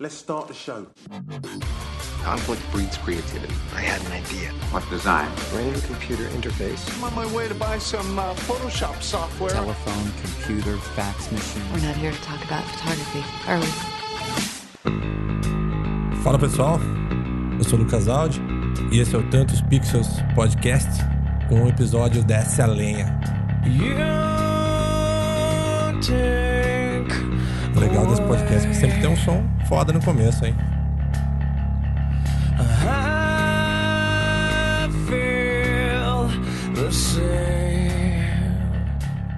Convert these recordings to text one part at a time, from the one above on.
Let's start the show. Conflict breeds creativity. I had an idea. What design? Brain computer interface. I'm on my way to buy some uh, Photoshop software. Telephone, computer, fax machine. We're not here to talk about photography, are we? Fala pessoal, eu sou o Lucas Aldi e esse é o Tantos Pixels Podcast com o episódio Desce a Lenha. Legal desse podcast que sempre tem um som foda no começo, hein?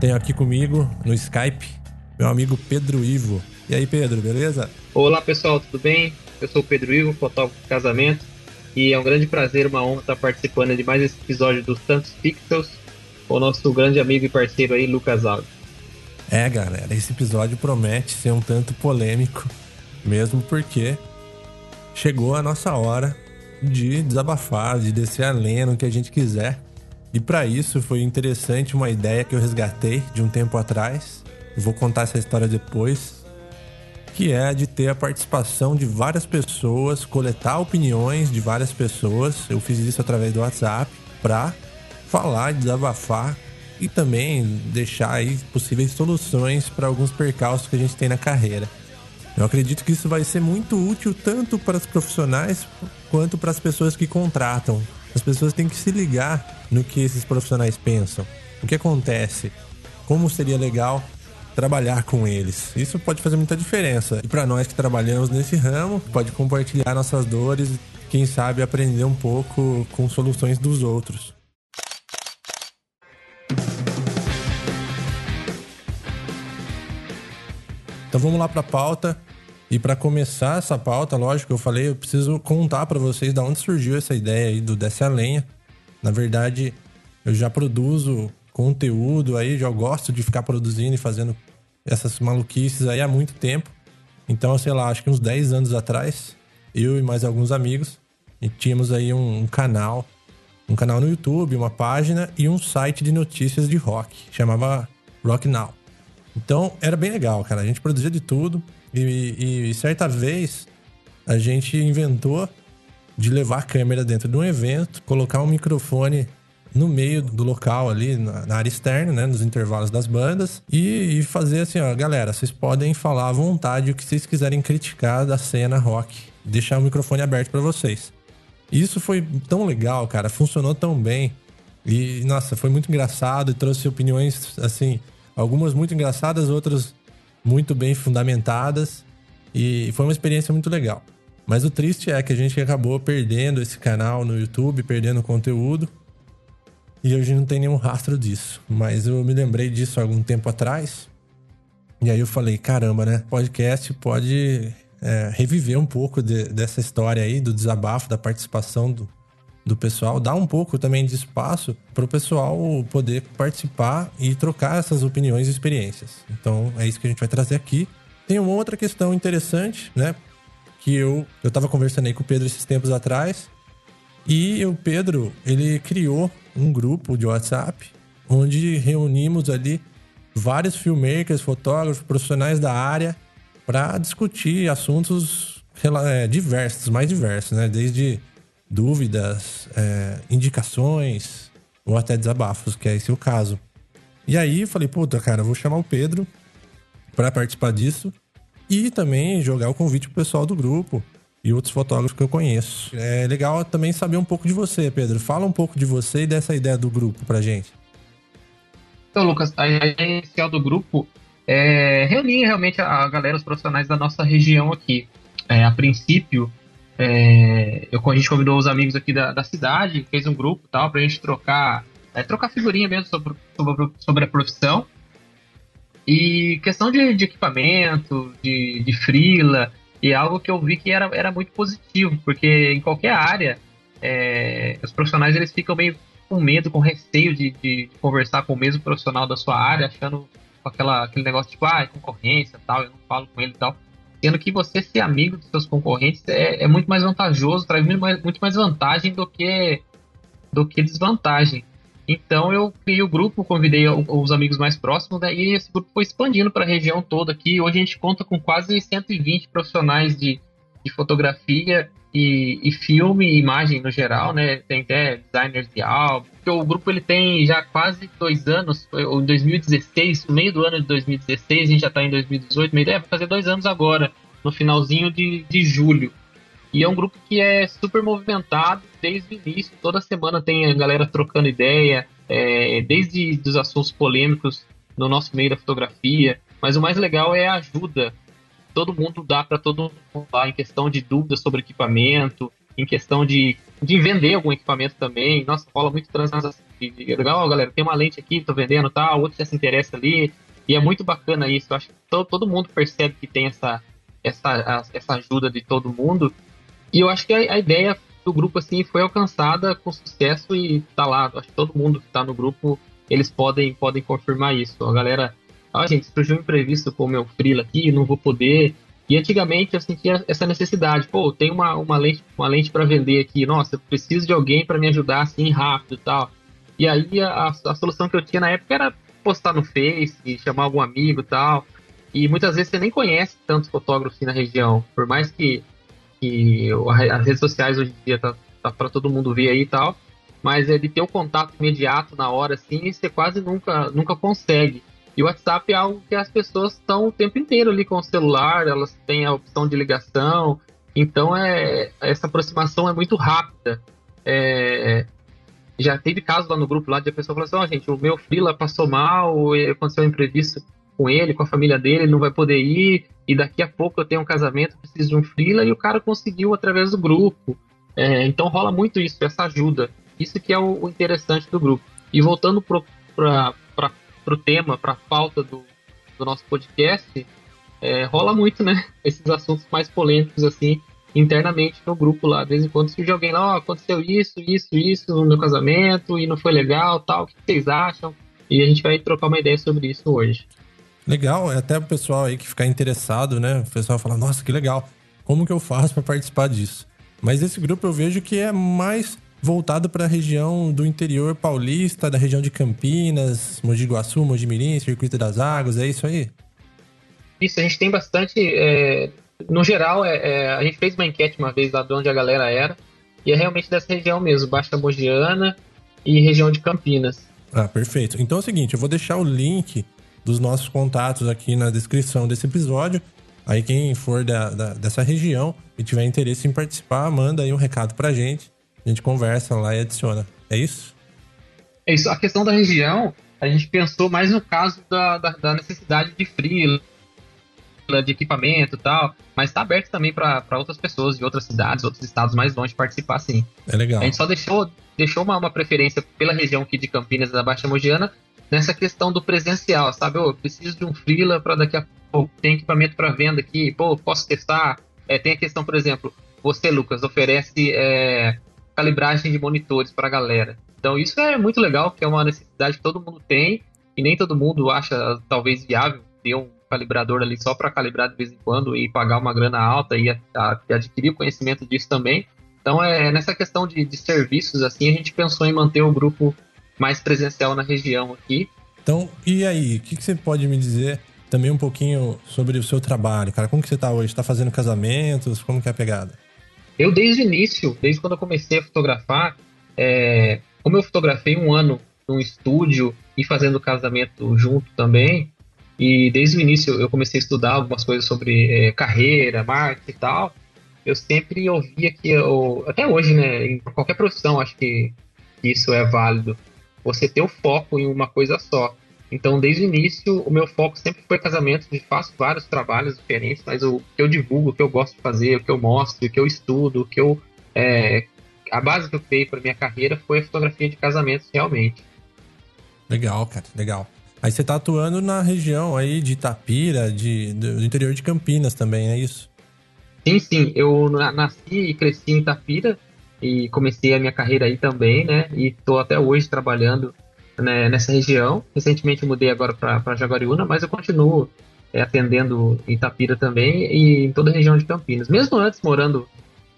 Tenho aqui comigo no Skype meu amigo Pedro Ivo. E aí, Pedro, beleza? Olá pessoal, tudo bem? Eu sou o Pedro Ivo, fotógrafo de casamento, e é um grande prazer, uma honra estar participando de mais esse episódio dos Tantos Pixels com o nosso grande amigo e parceiro aí, Lucas Alves. É, galera, esse episódio promete ser um tanto polêmico, mesmo porque chegou a nossa hora de desabafar, de descer a lenha no que a gente quiser. E para isso foi interessante uma ideia que eu resgatei de um tempo atrás. Eu vou contar essa história depois, que é de ter a participação de várias pessoas, coletar opiniões de várias pessoas. Eu fiz isso através do WhatsApp para falar, desabafar e também deixar aí possíveis soluções para alguns percalços que a gente tem na carreira. Eu acredito que isso vai ser muito útil tanto para os profissionais quanto para as pessoas que contratam. As pessoas têm que se ligar no que esses profissionais pensam. O que acontece? Como seria legal trabalhar com eles? Isso pode fazer muita diferença. E para nós que trabalhamos nesse ramo, pode compartilhar nossas dores, quem sabe aprender um pouco com soluções dos outros. Então vamos lá para a pauta. E para começar essa pauta, lógico, eu falei, eu preciso contar para vocês da onde surgiu essa ideia aí do Desce a Lenha. Na verdade, eu já produzo conteúdo aí, já gosto de ficar produzindo e fazendo essas maluquices aí há muito tempo. Então, sei lá, acho que uns 10 anos atrás, eu e mais alguns amigos, tínhamos aí um, um canal, um canal no YouTube, uma página e um site de notícias de rock, chamava Rock Now. Então era bem legal, cara. A gente produzia de tudo. E, e, certa vez a gente inventou de levar a câmera dentro de um evento, colocar um microfone no meio do local ali, na, na área externa, né, nos intervalos das bandas, e, e, fazer assim, ó, galera, vocês podem falar à vontade o que vocês quiserem criticar da cena rock, deixar o microfone aberto para vocês. Isso foi tão legal, cara, funcionou tão bem. E, nossa, foi muito engraçado e trouxe opiniões, assim, Algumas muito engraçadas, outras muito bem fundamentadas. E foi uma experiência muito legal. Mas o triste é que a gente acabou perdendo esse canal no YouTube, perdendo conteúdo. E hoje não tem nenhum rastro disso. Mas eu me lembrei disso algum tempo atrás. E aí eu falei, caramba, né? Podcast pode é, reviver um pouco de, dessa história aí, do desabafo, da participação do, do pessoal, dar um pouco também de espaço para o pessoal poder participar e trocar essas opiniões e experiências. Então é isso que a gente vai trazer aqui. Tem uma outra questão interessante, né? Que eu eu estava conversando aí com o Pedro esses tempos atrás e o Pedro ele criou um grupo de WhatsApp onde reunimos ali vários filmmakers, fotógrafos, profissionais da área para discutir assuntos é, diversos, mais diversos, né? Desde dúvidas, é, indicações ou até desabafos, que é esse o caso. E aí eu falei, puta, cara, vou chamar o Pedro para participar disso e também jogar o convite pro pessoal do grupo e outros fotógrafos que eu conheço. É legal também saber um pouco de você, Pedro. Fala um pouco de você e dessa ideia do grupo pra gente. Então, Lucas, a ideia inicial do grupo é reunir realmente a galera, os profissionais da nossa região aqui. É, a princípio, é, eu, a gente convidou os amigos aqui da, da cidade, fez um grupo tal, pra gente trocar, é, trocar figurinha mesmo sobre, sobre, sobre, a profissão. E questão de, de equipamento, de, de frila, e algo que eu vi que era, era muito positivo, porque em qualquer área, é, os profissionais eles ficam meio com medo, com receio de, de, de, conversar com o mesmo profissional da sua área, achando aquela, aquele negócio tipo, ah, é concorrência tal, eu não falo com ele e tal sendo que você ser amigo dos seus concorrentes é, é muito mais vantajoso, traz muito mais, muito mais vantagem do que, do que desvantagem. Então eu criei o grupo, convidei os amigos mais próximos, e esse grupo foi expandindo para a região toda aqui. Hoje a gente conta com quase 120 profissionais de, de fotografia e, e, filme e imagem no geral, né? Tem até designers de álbum. O grupo ele tem já quase dois anos, em 2016, no meio do ano de 2016, a gente já está em 2018, meio vai fazer dois anos agora, no finalzinho de, de julho. E é um grupo que é super movimentado desde o início, toda semana tem a galera trocando ideia, é, desde os assuntos polêmicos no nosso meio da fotografia, mas o mais legal é a ajuda. Todo mundo dá para todo mundo lá em questão de dúvidas sobre equipamento, em questão de, de vender algum equipamento também. Nossa, rola muito transação. Legal, galera, tem uma lente aqui, tô vendendo tal, outro já se interessa ali. E é muito bacana isso. Eu acho que todo, todo mundo percebe que tem essa, essa, essa ajuda de todo mundo. E eu acho que a, a ideia do grupo assim foi alcançada com sucesso e tá lá. Acho que todo mundo que tá no grupo, eles podem, podem confirmar isso. A galera ah, gente, surgiu um imprevisto com o meu freela aqui, não vou poder. E antigamente eu sentia essa necessidade, pô, tem uma, uma lente, uma lente para vender aqui, nossa, eu preciso de alguém para me ajudar assim rápido e tal. E aí a, a, solução que eu tinha na época era postar no Face, chamar algum amigo e tal. E muitas vezes você nem conhece tantos fotógrafos na região, por mais que, que as redes sociais hoje em dia tá, tá para todo mundo ver aí e tal, mas é de ter o contato imediato na hora assim, você quase nunca nunca consegue. E o WhatsApp é algo que as pessoas estão o tempo inteiro ali com o celular, elas têm a opção de ligação, então é, essa aproximação é muito rápida. É, já teve casos lá no grupo lá de a pessoa falou assim, ó, oh, gente, o meu freela passou mal, aconteceu um imprevisto com ele, com a família dele, ele não vai poder ir, e daqui a pouco eu tenho um casamento, preciso de um freela, e o cara conseguiu através do grupo. É, então rola muito isso, essa ajuda. Isso que é o interessante do grupo. E voltando para para o tema, para a pauta do, do nosso podcast, é, rola muito, né? Esses assuntos mais polêmicos, assim, internamente no grupo lá. De vez em quando surge alguém lá, oh, aconteceu isso, isso, isso no meu casamento e não foi legal, tal, o que vocês acham? E a gente vai trocar uma ideia sobre isso hoje. Legal, é até o pessoal aí que ficar interessado, né? O pessoal fala, nossa, que legal. Como que eu faço para participar disso? Mas esse grupo eu vejo que é mais voltado para a região do interior paulista, da região de Campinas, Mogi Guaçu, Mogi Mirim, Circuito das Águas, é isso aí? Isso, a gente tem bastante. É, no geral, é, é, a gente fez uma enquete uma vez lá de onde a galera era, e é realmente dessa região mesmo, Baixa Mogiana e região de Campinas. Ah, perfeito. Então é o seguinte, eu vou deixar o link dos nossos contatos aqui na descrição desse episódio. Aí quem for da, da, dessa região e tiver interesse em participar, manda aí um recado pra gente a gente conversa lá e adiciona. É isso? É isso. A questão da região, a gente pensou mais no caso da, da, da necessidade de freela, de equipamento e tal, mas está aberto também para outras pessoas de outras cidades, outros estados mais longe participar sim. É legal. A gente só deixou, deixou uma, uma preferência pela região aqui de Campinas da Baixa Mogiana nessa questão do presencial, sabe? Eu preciso de um freela para daqui a pouco, tem equipamento para venda aqui, pô, posso testar? É, tem a questão, por exemplo, você, Lucas, oferece é, calibragem de monitores para a galera. Então isso é muito legal, que é uma necessidade que todo mundo tem e nem todo mundo acha talvez viável ter um calibrador ali só para calibrar de vez em quando e pagar uma grana alta e, a, a, adquirir conhecimento disso também. Então é nessa questão de, de serviços assim a gente pensou em manter o grupo mais presencial na região aqui. Então e aí, o que, que você pode me dizer também um pouquinho sobre o seu trabalho, cara? Como que você está hoje? Está fazendo casamentos? Como que é a pegada? Eu, desde o início, desde quando eu comecei a fotografar, é, como eu fotografei um ano num estúdio e fazendo casamento junto também, e desde o início eu comecei a estudar algumas coisas sobre é, carreira, marketing e tal, eu sempre ouvia que eu, até hoje, né, em qualquer profissão, acho que isso é válido, você ter o foco em uma coisa só. Então, desde o início, o meu foco sempre foi casamento. Eu faço vários trabalhos diferentes, mas o que eu divulgo, o que eu gosto de fazer, o que eu mostro, o que eu estudo, o que eu. É, a base que eu criei para minha carreira foi a fotografia de casamentos, realmente. Legal, cara, legal. Aí você tá atuando na região aí de Itapira, de, do interior de Campinas também, é isso? Sim, sim. Eu nasci e cresci em Itapira e comecei a minha carreira aí também, né? E tô até hoje trabalhando né, nessa região. Recentemente mudei agora para Jaguariúna, mas eu continuo é, atendendo Itapira também e em toda a região de Campinas. Mesmo antes morando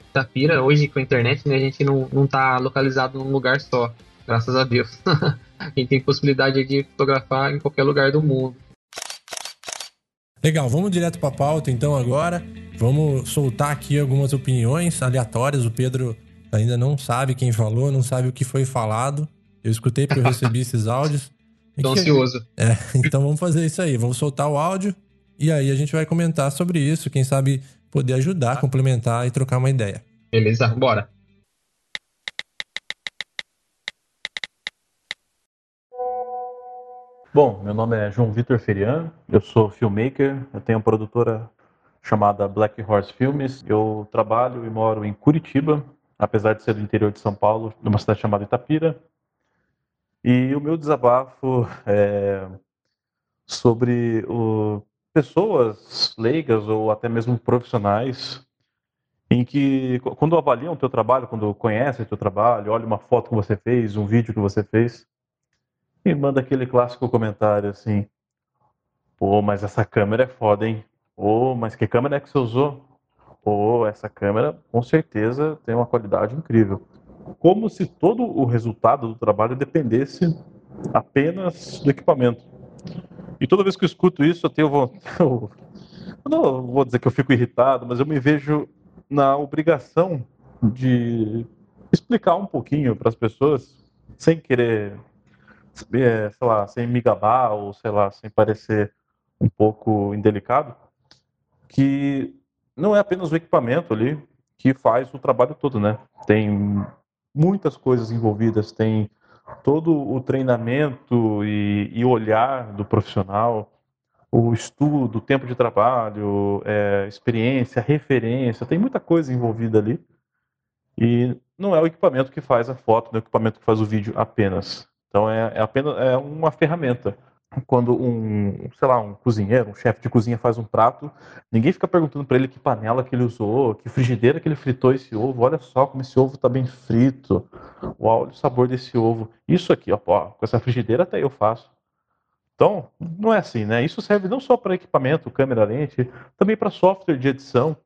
em Itapira, hoje com a internet, né, a gente não, não tá localizado num lugar só, graças a Deus. a gente tem possibilidade de fotografar em qualquer lugar do mundo. Legal, vamos direto para a pauta então agora. Vamos soltar aqui algumas opiniões aleatórias. O Pedro ainda não sabe quem falou, não sabe o que foi falado. Eu escutei porque eu recebi esses áudios. Tô ansioso. É, então vamos fazer isso aí. Vamos soltar o áudio e aí a gente vai comentar sobre isso. Quem sabe poder ajudar, complementar e trocar uma ideia. Beleza, bora. Bom, meu nome é João Vitor Ferian, eu sou filmmaker, eu tenho uma produtora chamada Black Horse Filmes. Eu trabalho e moro em Curitiba, apesar de ser do interior de São Paulo, numa cidade chamada Itapira. E o meu desabafo é sobre o, pessoas leigas ou até mesmo profissionais em que quando avaliam o teu trabalho, quando conhecem o teu trabalho, olha uma foto que você fez, um vídeo que você fez, e manda aquele clássico comentário assim: Pô, mas essa câmera é foda, hein? Pô, mas que câmera é que você usou? Pô, essa câmera com certeza tem uma qualidade incrível. Como se todo o resultado do trabalho dependesse apenas do equipamento. E toda vez que eu escuto isso, eu tenho vontade. Eu não vou dizer que eu fico irritado, mas eu me vejo na obrigação de explicar um pouquinho para as pessoas, sem querer sei lá, sem me gabar ou sei lá, sem parecer um pouco indelicado, que não é apenas o equipamento ali que faz o trabalho todo, né? Tem muitas coisas envolvidas, tem todo o treinamento e, e olhar do profissional, o estudo, o tempo de trabalho, é, experiência, referência, tem muita coisa envolvida ali. E não é o equipamento que faz a foto, não é o equipamento que faz o vídeo apenas. Então é, é apenas é uma ferramenta. Quando um, sei lá, um cozinheiro, um chefe de cozinha faz um prato, ninguém fica perguntando para ele que panela que ele usou, que frigideira que ele fritou esse ovo. Olha só como esse ovo está bem frito. Olha o sabor desse ovo. Isso aqui, ó, com essa frigideira até eu faço. Então, não é assim, né? Isso serve não só para equipamento, câmera, lente, também para software de edição.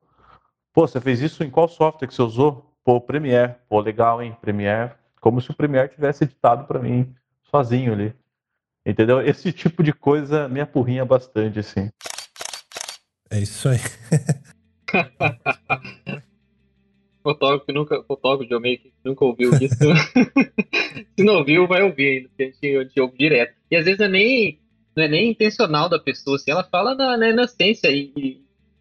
Pô, você fez isso em qual software que você usou? Pô, Premiere. Pô, legal, hein? Premiere como se o Premiere tivesse editado para mim sozinho ali. Entendeu? Esse tipo de coisa me apurrinha bastante, assim. É isso aí. fotógrafo nunca, fotógrafo de homem nunca ouviu isso. Se não ouviu, vai ouvir ainda, porque a gente, a gente ouve direto. E às vezes não é nem, não é nem intencional da pessoa, assim, ela fala na, na inocência e,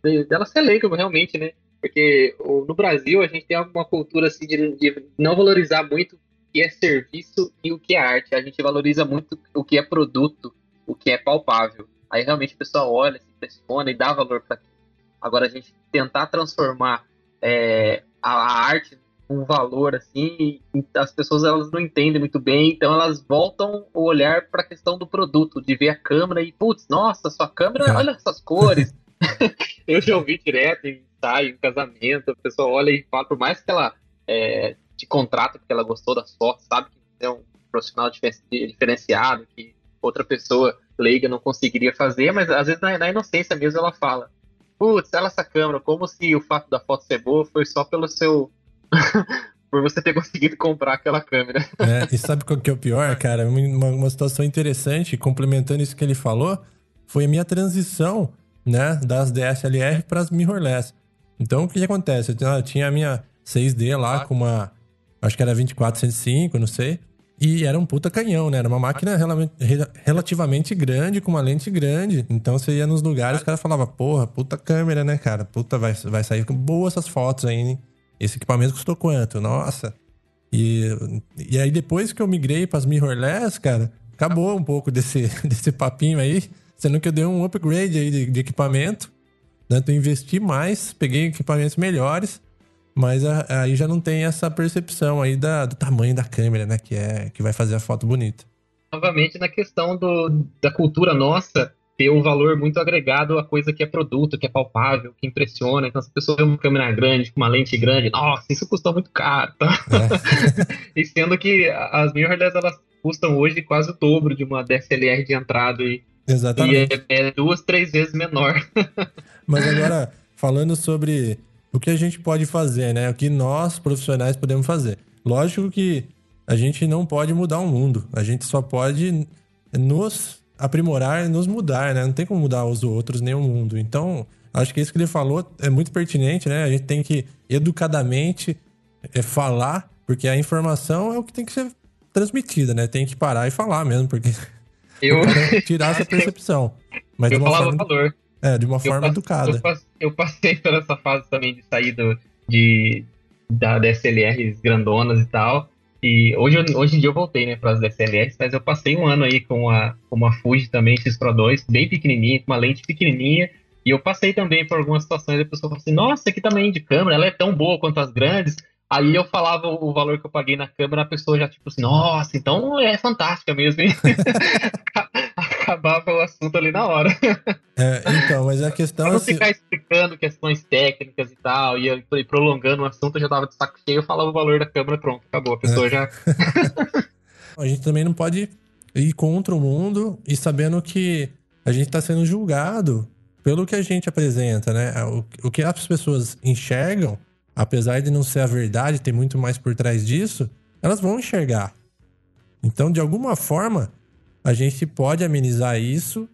e dela ser leiga realmente, né? Porque no Brasil a gente tem uma cultura assim de, de não valorizar muito que é serviço e o que é arte. A gente valoriza muito o que é produto, o que é palpável. Aí realmente o pessoal olha, se impressiona e dá valor para aquilo. Agora a gente tentar transformar é, a, a, arte um valor assim, as pessoas elas não entendem muito bem, então elas voltam o olhar para a questão do produto, de ver a câmera e putz, nossa, sua câmera, é. olha essas cores. Eu já ouvi direto em ensaio, em casamento, a pessoa olha e fala, por mais que ela é, te contrata porque ela gostou da foto, sabe que é um profissional diferenciado, que outra pessoa leiga não conseguiria fazer, mas às vezes na, na inocência mesmo ela fala: Putz, ela essa câmera, como se o fato da foto ser boa foi só pelo seu. por você ter conseguido comprar aquela câmera. É, e sabe qual que é o pior, cara? Uma, uma situação interessante, complementando isso que ele falou, foi a minha transição, né, das DSLR para as mirrorless. Então, o que, que acontece? Eu tinha a minha 6D lá com uma acho que era 2405, não sei. E era um puta canhão, né? Era uma máquina relativamente grande, com uma lente grande. Então você ia nos lugares, os caras falavam, porra, puta câmera, né, cara? Puta, vai, vai sair com boas essas fotos aí, hein? Esse equipamento custou quanto? Nossa. E, e aí depois que eu migrei para as mirrorless, cara, acabou um pouco desse, desse papinho aí. Sendo que eu dei um upgrade aí de, de equipamento. Né? Eu investi mais, peguei equipamentos melhores. Mas aí já não tem essa percepção aí da, do tamanho da câmera, né? Que, é, que vai fazer a foto bonita. Novamente, na questão do, da cultura nossa, ter um valor muito agregado a coisa que é produto, que é palpável, que impressiona. Então, se a pessoa tem uma câmera grande, com uma lente grande, nossa, isso custou muito caro. Tá? É. e sendo que as mirrorless, elas custam hoje quase o dobro de uma DSLR de entrada. E, Exatamente. E é, é duas, três vezes menor. Mas agora, falando sobre o que a gente pode fazer, né? O que nós, profissionais, podemos fazer. Lógico que a gente não pode mudar o mundo. A gente só pode nos aprimorar e nos mudar, né? Não tem como mudar os outros nem o mundo. Então, acho que isso que ele falou é muito pertinente, né? A gente tem que educadamente é, falar, porque a informação é o que tem que ser transmitida, né? Tem que parar e falar mesmo, porque Eu, tirar essa percepção. Mas eu falava forma, valor. É, de uma Eu forma educada. Eu, eu passei por essa fase também de sair do, de, da DSLRs grandonas e tal. E hoje, hoje em dia eu voltei, né, para as DSLRs, mas eu passei um ano aí com a, com uma Fuji também, X Pro 2, bem pequenininha, com uma lente pequenininha. E eu passei também por algumas situações, a pessoa falou assim, nossa, que tamanho de câmera, ela é tão boa quanto as grandes. Aí eu falava o valor que eu paguei na câmera, a pessoa já tipo assim, nossa, então é fantástica mesmo, hein? Acabava assunto ali na hora. É, então, mas a questão Pra é não assim, ficar explicando questões técnicas e tal, e e prolongando o assunto, eu já tava de saco cheio, eu falava o valor da câmera, pronto, acabou. A pessoa já. a gente também não pode ir contra o mundo e sabendo que a gente está sendo julgado pelo que a gente apresenta, né? O, o que as pessoas enxergam, apesar de não ser a verdade, tem muito mais por trás disso, elas vão enxergar. Então, de alguma forma, a gente pode amenizar isso,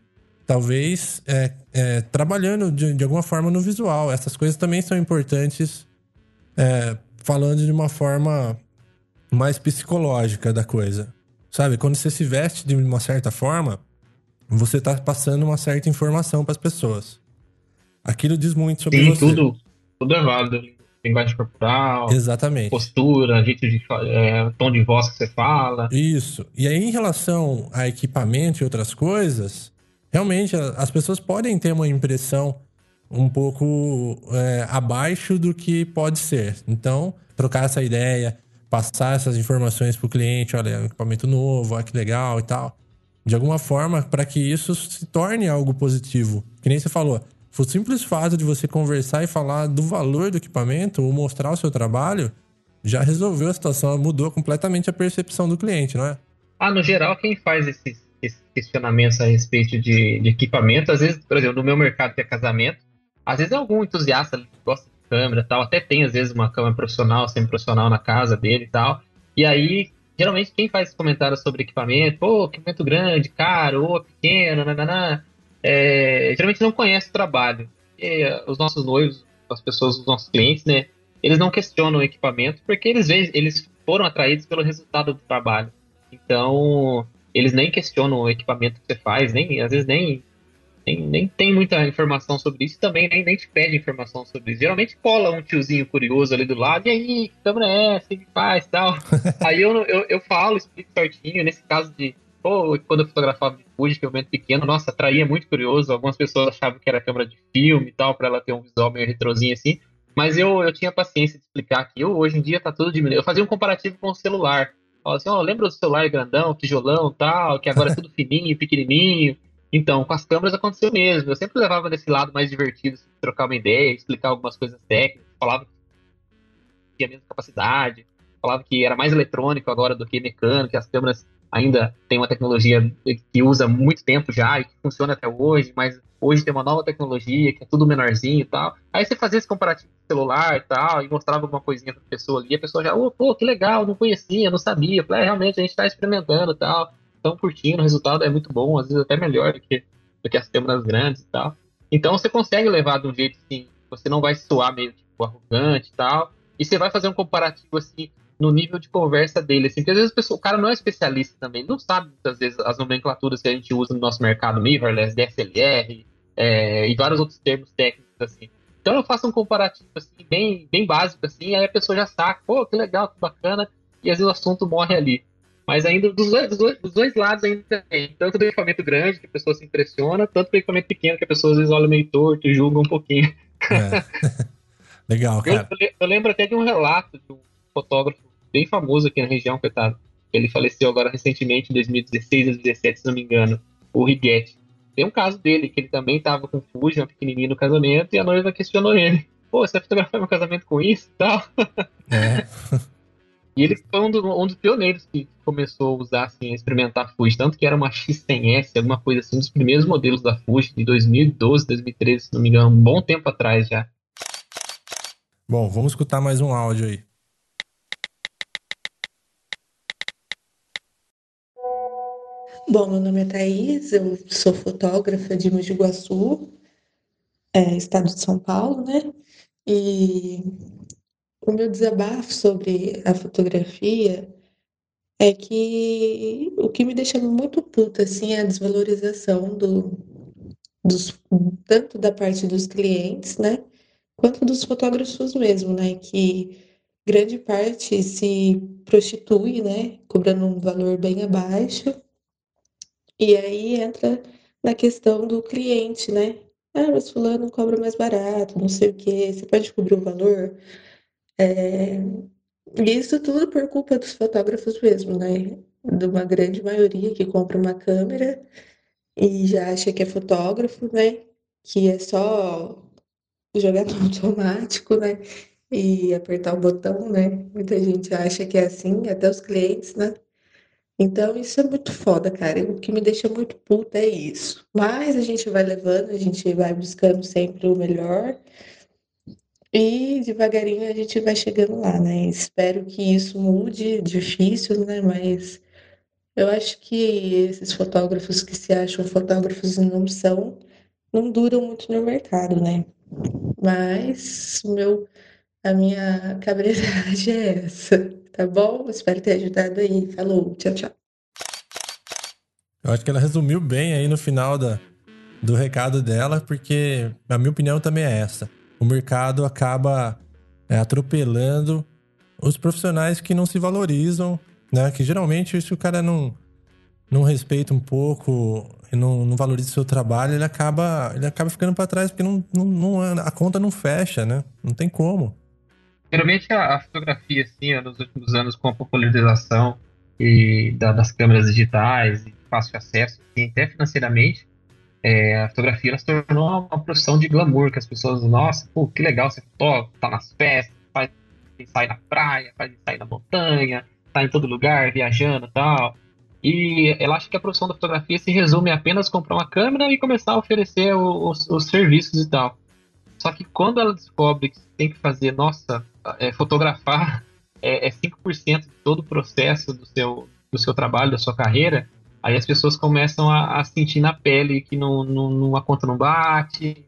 talvez é, é, trabalhando de, de alguma forma no visual. Essas coisas também são importantes, é, falando de uma forma mais psicológica da coisa. Sabe? Quando você se veste de uma certa forma, você tá passando uma certa informação para as pessoas. Aquilo diz muito sobre Sim, você. tudo, tudo é válido. Linguagem corporal, Exatamente. postura, jeito de é, tom de voz que você fala. Isso. E aí, em relação a equipamento e outras coisas, realmente as pessoas podem ter uma impressão um pouco é, abaixo do que pode ser. Então, trocar essa ideia, passar essas informações para o cliente, olha, é um equipamento novo, olha que legal e tal. De alguma forma, para que isso se torne algo positivo. Que nem você falou, o simples fato de você conversar e falar do valor do equipamento ou mostrar o seu trabalho já resolveu a situação, mudou completamente a percepção do cliente, não é? Ah, no geral, quem faz esses questionamentos a respeito de, de equipamento, às vezes, por exemplo, no meu mercado que é casamento, às vezes é algum entusiasta gosta de câmera tal, até tem às vezes uma câmera profissional, semi-profissional na casa dele e tal, e aí, geralmente, quem faz comentários sobre equipamento, pô, equipamento grande, caro, ou pequeno, nananá, é, geralmente não conhece o trabalho. E, eh, os nossos noivos, as pessoas, os nossos clientes, né, eles não questionam o equipamento porque eles, eles foram atraídos pelo resultado do trabalho. Então, eles nem questionam o equipamento que você faz, nem, às vezes nem, nem, nem tem muita informação sobre isso, também nem, nem te pede informação sobre isso. Geralmente cola um tiozinho curioso ali do lado, e aí, que câmera é essa, o que faz tal. aí eu, eu, eu falo, explico certinho, nesse caso de, pô, quando eu fotografava de Fuji, equipamento pequeno, nossa, atraía muito curioso, algumas pessoas achavam que era câmera de filme e tal, para ela ter um visual meio retrozinho assim, mas eu, eu tinha paciência de explicar que eu, hoje em dia tá tudo diminuído. Eu fazia um comparativo com o celular. Falava assim, ó, lembra do celular grandão, tijolão tal, que agora é tudo fininho, pequenininho. Então, com as câmeras aconteceu mesmo. Eu sempre levava desse lado mais divertido, assim, trocar uma ideia, explicar algumas coisas técnicas. Falava que tinha menos capacidade, falava que era mais eletrônico agora do que mecânico, que as câmeras ainda têm uma tecnologia que usa muito tempo já e que funciona até hoje, mas hoje tem uma nova tecnologia que é tudo menorzinho e tal. Aí você fazia esse comparativo com celular e tal, e mostrava alguma coisinha pra pessoa ali, a pessoa já, oh, pô, que legal, não conhecia, não sabia. Falei, é, realmente, a gente tá experimentando e tal, estão curtindo, o resultado é muito bom, às vezes até melhor do que, do que as câmeras grandes e tal. Então você consegue levar de um jeito assim, você não vai soar meio tipo arrogante e tal, e você vai fazer um comparativo assim no nível de conversa dele, assim, porque às vezes pessoa- o cara não é especialista também, não sabe muitas vezes as nomenclaturas que a gente usa no nosso mercado, mirrorless, DSLR, é, e vários outros termos técnicos, assim. Então eu faço um comparativo, assim, bem, bem básico, assim, aí a pessoa já saca, pô, que legal, que bacana, e às vezes o assunto morre ali. Mas ainda dos dois, dos dois, dos dois lados ainda tem, tanto do equipamento grande, que a pessoa se impressiona, tanto do equipamento pequeno, que a pessoa às vezes olha meio torto e julga um pouquinho. É. Legal, cara. eu eu lembro até de um relato de um fotógrafo bem famoso aqui na região, coitado. Ele faleceu agora recentemente, em 2016, 2017, se não me engano. O Righetti. Tem um caso dele, que ele também estava com Fuji, uma pequenininha no casamento, e a noiva questionou ele. Pô, você vai fotografar meu casamento com isso e tal? É. E ele foi um, do- um dos pioneiros que começou a usar, assim, a experimentar Fuji. Tanto que era uma X100S, alguma coisa assim, um dos primeiros modelos da Fuji, de 2012, 2013, se não me engano, um bom tempo atrás já. Bom, vamos escutar mais um áudio aí. Bom, meu nome é Thaís, eu sou fotógrafa de Mogi Guaçu, é, estado de São Paulo, né? E o meu desabafo sobre a fotografia é que o que me deixa muito puta, assim, é a desvalorização do, dos, tanto da parte dos clientes, né? Quanto dos fotógrafos mesmo, né? Que grande parte se prostitui, né? Cobrando um valor bem abaixo. E aí entra na questão do cliente, né? Ah, mas fulano cobra mais barato, não sei o quê. Você pode cobrir o valor? É... Isso tudo por culpa dos fotógrafos mesmo, né? De uma grande maioria que compra uma câmera e já acha que é fotógrafo, né? Que é só jogar no automático, né? E apertar o botão, né? Muita gente acha que é assim, até os clientes, né? Então isso é muito foda, cara. O que me deixa muito puta é isso. Mas a gente vai levando, a gente vai buscando sempre o melhor. E devagarinho a gente vai chegando lá, né? Espero que isso mude, difícil, né? Mas eu acho que esses fotógrafos que se acham fotógrafos e não são, não duram muito no mercado, né? Mas meu, a minha cabreiragem é essa, tá bom? Espero ter ajudado aí. Falou, tchau, tchau. Eu acho que ela resumiu bem aí no final da, do recado dela, porque a minha opinião também é essa. O mercado acaba é, atropelando os profissionais que não se valorizam, né? Que geralmente, se o cara não, não respeita um pouco não, não valoriza o seu trabalho, ele acaba, ele acaba ficando para trás, porque não, não, não, a conta não fecha, né? Não tem como. Geralmente a, a fotografia, assim, nos últimos anos, com a popularização e da, das câmeras digitais e fácil acesso, assim, até financeiramente, é, a fotografia ela se tornou uma profissão de glamour, que as pessoas, nossa, pô, que legal ser fotógrafo, tá nas festas, faz sair na praia, faz sair na montanha, tá em todo lugar, viajando e tal. E ela acha que a profissão da fotografia se resume a apenas comprar uma câmera e começar a oferecer os, os serviços e tal. Só que quando ela descobre que tem que fazer, nossa, é, fotografar é, é 5% de todo o processo do seu, do seu trabalho, da sua carreira, aí as pessoas começam a, a sentir na pele que não, não, a conta não bate,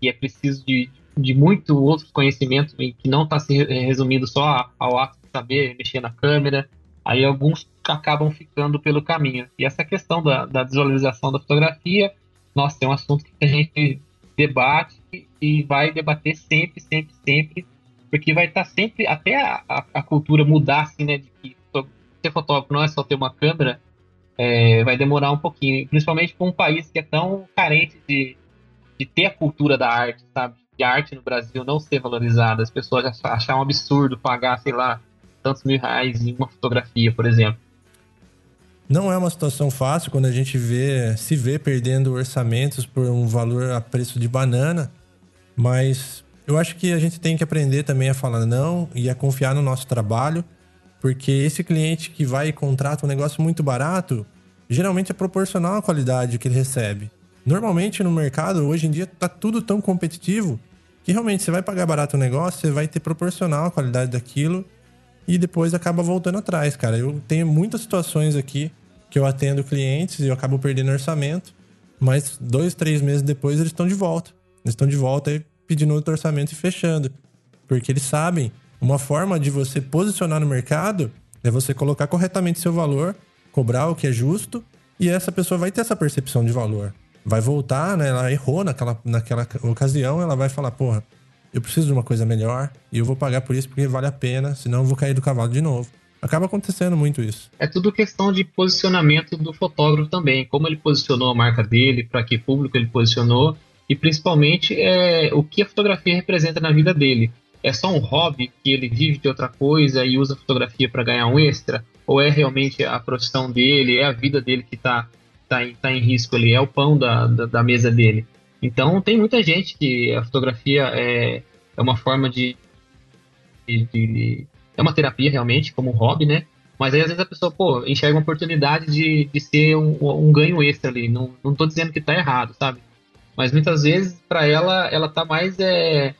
que é preciso de, de muito outro conhecimento que não está se resumindo só ao ato de saber mexer na câmera. Aí alguns acabam ficando pelo caminho. E essa questão da, da desvalorização da fotografia, nossa, é um assunto que a gente debate e vai debater sempre, sempre, sempre, porque vai estar tá sempre, até a, a, a, cultura mudar, assim, né, de que ser fotógrafo não é só ter uma câmera, é, vai demorar um pouquinho, principalmente para um país que é tão carente de, de ter a cultura da arte, sabe? De arte no Brasil não ser valorizada, as pessoas achar um absurdo pagar, sei lá, tantos mil reais em uma fotografia, por exemplo. Não é uma situação fácil quando a gente vê, se vê perdendo orçamentos por um valor a preço de banana, mas eu acho que a gente tem que aprender também a falar não e a confiar no nosso trabalho, porque esse cliente que vai e contrata um negócio muito barato, geralmente é proporcional à qualidade que ele recebe. Normalmente no mercado, hoje em dia, tá tudo tão competitivo que realmente você vai pagar barato o negócio, você vai ter proporcional à qualidade daquilo e depois acaba voltando atrás, cara. Eu tenho muitas situações aqui que eu atendo clientes e eu acabo perdendo orçamento, mas dois, três meses depois eles estão de volta. Eles estão de volta e pedindo outro orçamento e fechando. Porque eles sabem, uma forma de você posicionar no mercado é você colocar corretamente seu valor, cobrar o que é justo, e essa pessoa vai ter essa percepção de valor. Vai voltar, né? Ela errou naquela, naquela ocasião, ela vai falar, porra, eu preciso de uma coisa melhor e eu vou pagar por isso porque vale a pena, senão eu vou cair do cavalo de novo. Acaba acontecendo muito isso. É tudo questão de posicionamento do fotógrafo também, como ele posicionou a marca dele, para que público ele posicionou e principalmente é, o que a fotografia representa na vida dele. É só um hobby que ele vive de outra coisa e usa a fotografia para ganhar um extra? Ou é realmente a profissão dele, é a vida dele que está tá em, tá em risco ali, é o pão da, da, da mesa dele? Então tem muita gente que a fotografia é, é uma forma de, de, de, É uma terapia realmente, como um hobby, né? Mas aí às vezes a pessoa, pô, enxerga uma oportunidade de, de ser um, um ganho extra ali. Não, não tô dizendo que tá errado, sabe? Mas muitas vezes, para ela, ela tá mais é,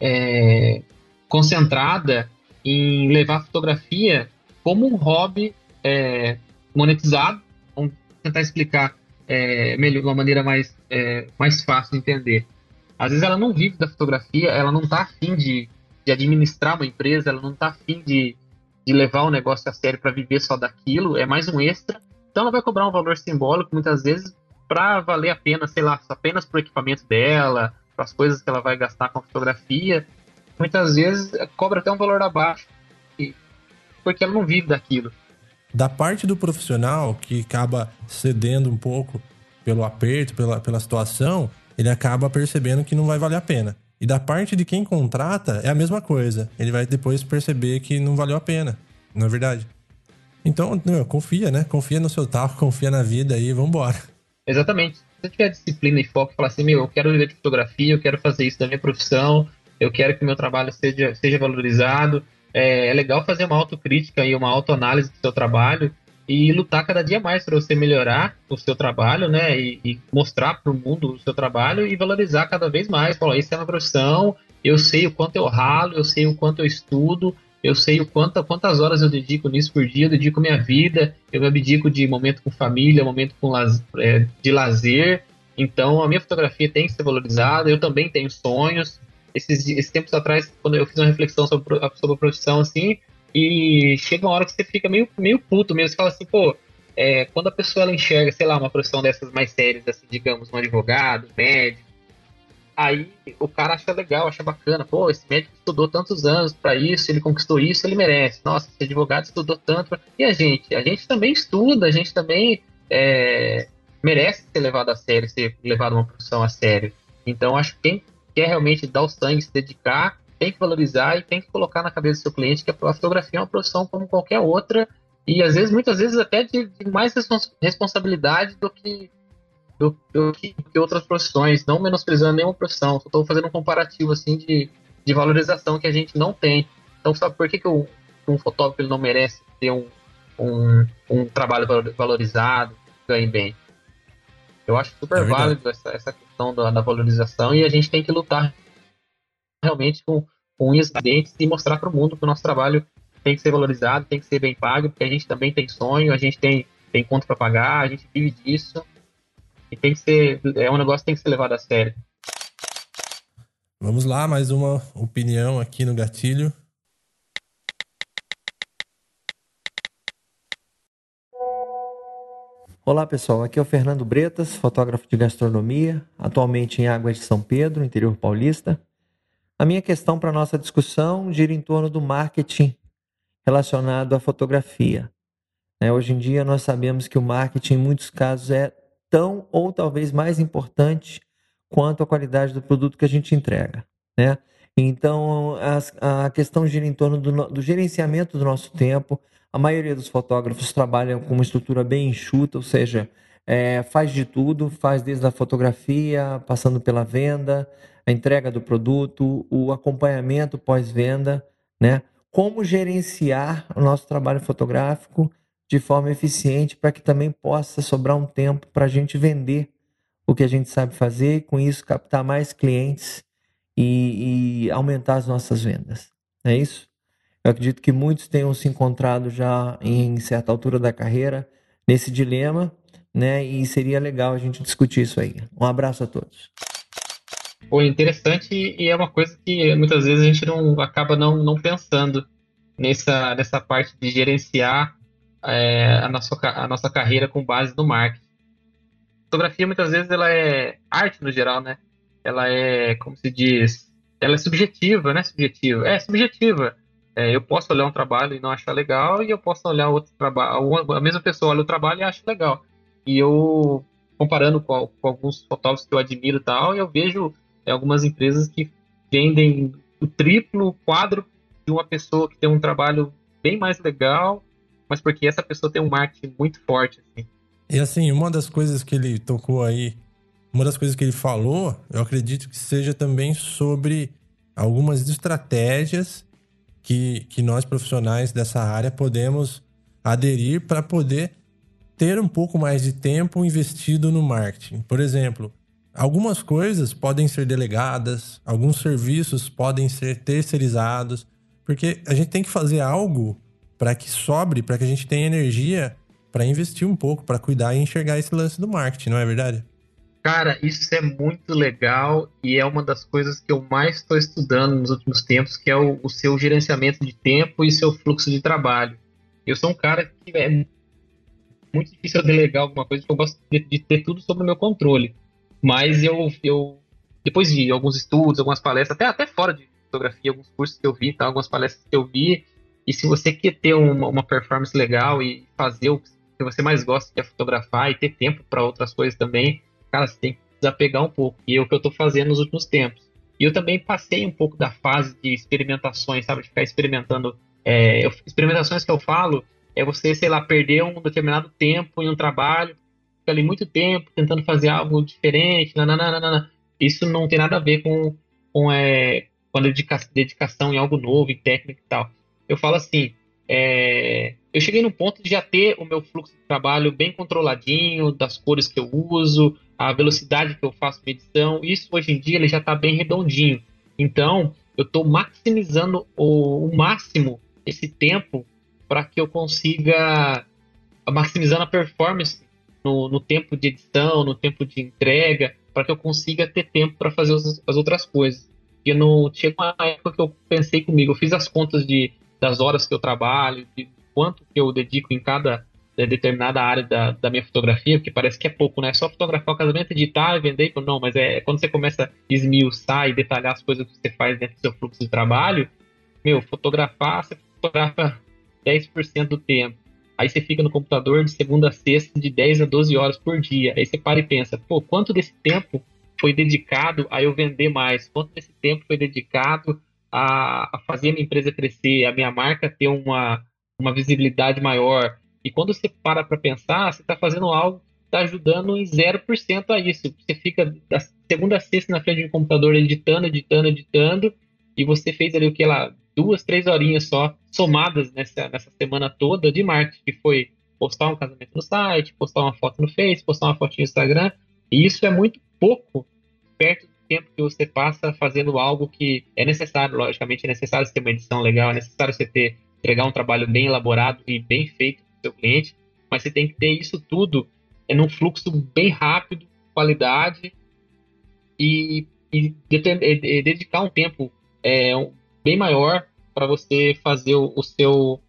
é, concentrada em levar a fotografia como um hobby é, monetizado, tentar explicar é, melhor, de uma maneira mais, é, mais fácil de entender. Às vezes ela não vive da fotografia, ela não está afim de, de administrar uma empresa, ela não está afim de, de levar um negócio a sério para viver só daquilo, é mais um extra. Então ela vai cobrar um valor simbólico muitas vezes para valer a pena, sei lá, apenas para o equipamento dela, para as coisas que ela vai gastar com fotografia. Muitas vezes cobra até um valor abaixo, porque ela não vive daquilo. Da parte do profissional que acaba cedendo um pouco pelo aperto, pela, pela situação, ele acaba percebendo que não vai valer a pena. E da parte de quem contrata, é a mesma coisa. Ele vai depois perceber que não valeu a pena, não é verdade? Então, confia, né? Confia no seu taco, confia na vida e vambora. Exatamente. Se você tiver disciplina e foco e falar assim, meu, eu quero viver de fotografia, eu quero fazer isso da minha profissão, eu quero que meu trabalho seja, seja valorizado, é, é legal fazer uma autocrítica e uma autoanálise do seu trabalho e lutar cada dia mais para você melhorar o seu trabalho, né? E, e mostrar para o mundo o seu trabalho e valorizar cada vez mais. Falar, isso é uma profissão, eu sei o quanto eu ralo, eu sei o quanto eu estudo, eu sei o quanto, quantas horas eu dedico nisso por dia, eu dedico minha vida, eu me abdico de momento com família, momento com laz, é, de lazer. Então a minha fotografia tem que ser valorizada, eu também tenho sonhos. Esses, esses tempos atrás, quando eu fiz uma reflexão sobre, sobre a profissão, assim, e chega uma hora que você fica meio, meio puto mesmo, você fala assim, pô, é, quando a pessoa ela enxerga, sei lá, uma profissão dessas mais sérias, assim, digamos, um advogado, médico, Aí o cara acha legal, acha bacana. Pô, esse médico estudou tantos anos para isso, ele conquistou isso, ele merece. Nossa, esse advogado estudou tanto. Pra... E a gente? A gente também estuda, a gente também é, merece ser levado a sério, ser levado uma profissão a sério. Então, acho que quem quer realmente dar o sangue, se dedicar, tem que valorizar e tem que colocar na cabeça do seu cliente que a fotografia é uma profissão como qualquer outra e às vezes, muitas vezes até de, de mais responsabilidade do que do, do, que, do, que, outras profissões, não menosprezando nenhuma profissão, só estou fazendo um comparativo assim de, de valorização que a gente não tem. Então, sabe por que, que o, um fotógrafo ele não merece ter um, um, um trabalho valorizado, ganhe bem? Eu acho super é válido essa, essa questão da, da, valorização e a gente tem que lutar realmente com, com unhas e dentes e mostrar para o mundo que o nosso trabalho tem que ser valorizado, tem que ser bem pago, porque a gente também tem sonho, a gente tem, tem conta para pagar, a gente vive disso e tem que ser. É um negócio que tem que ser levado a sério. Vamos lá, mais uma opinião aqui no gatilho. Olá pessoal, aqui é o Fernando Bretas, fotógrafo de gastronomia, atualmente em Águas de São Pedro, interior paulista. A minha questão para nossa discussão gira em torno do marketing relacionado à fotografia. É, hoje em dia nós sabemos que o marketing em muitos casos é tão ou talvez mais importante quanto a qualidade do produto que a gente entrega, né? Então, a, a questão gira em torno do, do, gerenciamento do nosso tempo. A maioria dos fotógrafos trabalham com uma estrutura bem enxuta, ou seja, é, faz de tudo, faz desde a fotografia, passando pela venda, a entrega do produto, o acompanhamento pós-venda, né? Como gerenciar o nosso trabalho fotográfico de forma eficiente para que também possa sobrar um tempo para a gente vender o que a gente sabe fazer e com isso captar mais clientes e, e, aumentar as nossas vendas. É isso? Eu acredito que muitos tenham se encontrado já em certa altura da carreira nesse dilema, né? E seria legal a gente discutir isso aí. Um abraço a todos. Foi interessante e é uma coisa que muitas vezes a gente não acaba não, não pensando nessa, nessa parte de gerenciar é, a, nossa, a nossa carreira com base no marketing. Fotografia muitas vezes ela é arte no geral, né? Ela é, como se diz, ela é subjetiva, né? Subjetiva. É subjetiva. É, eu posso olhar um trabalho e não achar legal, e eu posso olhar outro trabalho, a mesma pessoa olha o trabalho e acha legal. E eu, comparando com, com alguns fotógrafos que eu admiro e tal, eu vejo é, algumas empresas que vendem o triplo, quadro de uma pessoa que tem um trabalho bem mais legal mas porque essa pessoa tem um marketing muito forte. Assim. E assim, uma das coisas que ele tocou aí, uma das coisas que ele falou, eu acredito que seja também sobre algumas estratégias que, que nós profissionais dessa área podemos aderir para poder ter um pouco mais de tempo investido no marketing. Por exemplo, algumas coisas podem ser delegadas, alguns serviços podem ser terceirizados, porque a gente tem que fazer algo para que sobre, para que a gente tenha energia para investir um pouco, para cuidar e enxergar esse lance do marketing, não é verdade? Cara, isso é muito legal e é uma das coisas que eu mais estou estudando nos últimos tempos, que é o, o, seu gerenciamento de tempo e seu fluxo de trabalho. Eu sou um cara que é muito difícil delegar alguma coisa, porque eu gosto de, de ter tudo sob o meu controle. Mas eu, eu, depois de alguns estudos, algumas palestras, até, até fora de fotografia, alguns cursos que eu vi, tá, algumas palestras que eu vi, e se você quer ter uma, uma performance legal e fazer o que você mais gosta, que é fotografar e ter tempo para outras coisas também, cara, você tem que desapegar um pouco. E é o que eu estou fazendo nos últimos tempos. E eu também passei um pouco da fase de experimentações, sabe? De ficar experimentando. É, eu, experimentações que eu falo é você, sei lá, perder um determinado tempo em um trabalho, fica ali muito tempo tentando fazer algo diferente, nananana. Isso não tem nada a ver com, com, é, com a dedica dedicação em algo novo, em técnica e tal. Eu falo assim, é, eu cheguei no ponto de já ter o meu fluxo de trabalho bem controladinho, das cores que eu uso, a velocidade que eu faço medição, isso hoje em dia ele já está bem redondinho. Então, eu estou maximizando o, o, máximo esse tempo para que eu consiga maximizando a performance no, no, tempo de edição, no tempo de entrega, para que eu consiga ter tempo para fazer as, as, outras coisas. Porque não tinha uma época que eu pensei comigo, eu fiz as contas de, das horas que eu trabalho, de quanto que eu dedico em cada de determinada área da, da minha fotografia, porque parece que é pouco, né? Só fotografar o casamento, editar e vender, não, mas é quando você começa a esmiuçar e detalhar as coisas que você faz dentro do seu fluxo de trabalho, meu, fotografar, você fotografa 10% do tempo. Aí você fica no computador de segunda a sexta, de 10 a 12 horas por dia. Aí você para e pensa, pô, quanto desse tempo foi dedicado a eu vender mais? Quanto desse tempo foi dedicado a, a fazer a minha empresa crescer, a minha marca ter uma, uma visibilidade maior? E quando você para para pensar, você está fazendo algo que está ajudando em 0% a isso. Você fica da segunda a sexta na frente de um computador editando, editando, editando, e você fez ali o que lá, duas, três horinhas só, somadas nessa, nessa semana toda de marketing, que foi postar um casamento no site, postar uma foto no Face, postar uma foto no Instagram, e isso é muito pouco perto tempo que você passa fazendo algo que é necessário, logicamente é necessário você ter uma edição legal, é necessário você ter entregar um trabalho bem elaborado e bem feito seu cliente, mas você tem que ter isso tudo é num fluxo bem rápido, qualidade e, e, e dedicar um tempo é, um, bem maior para você fazer o, o, seu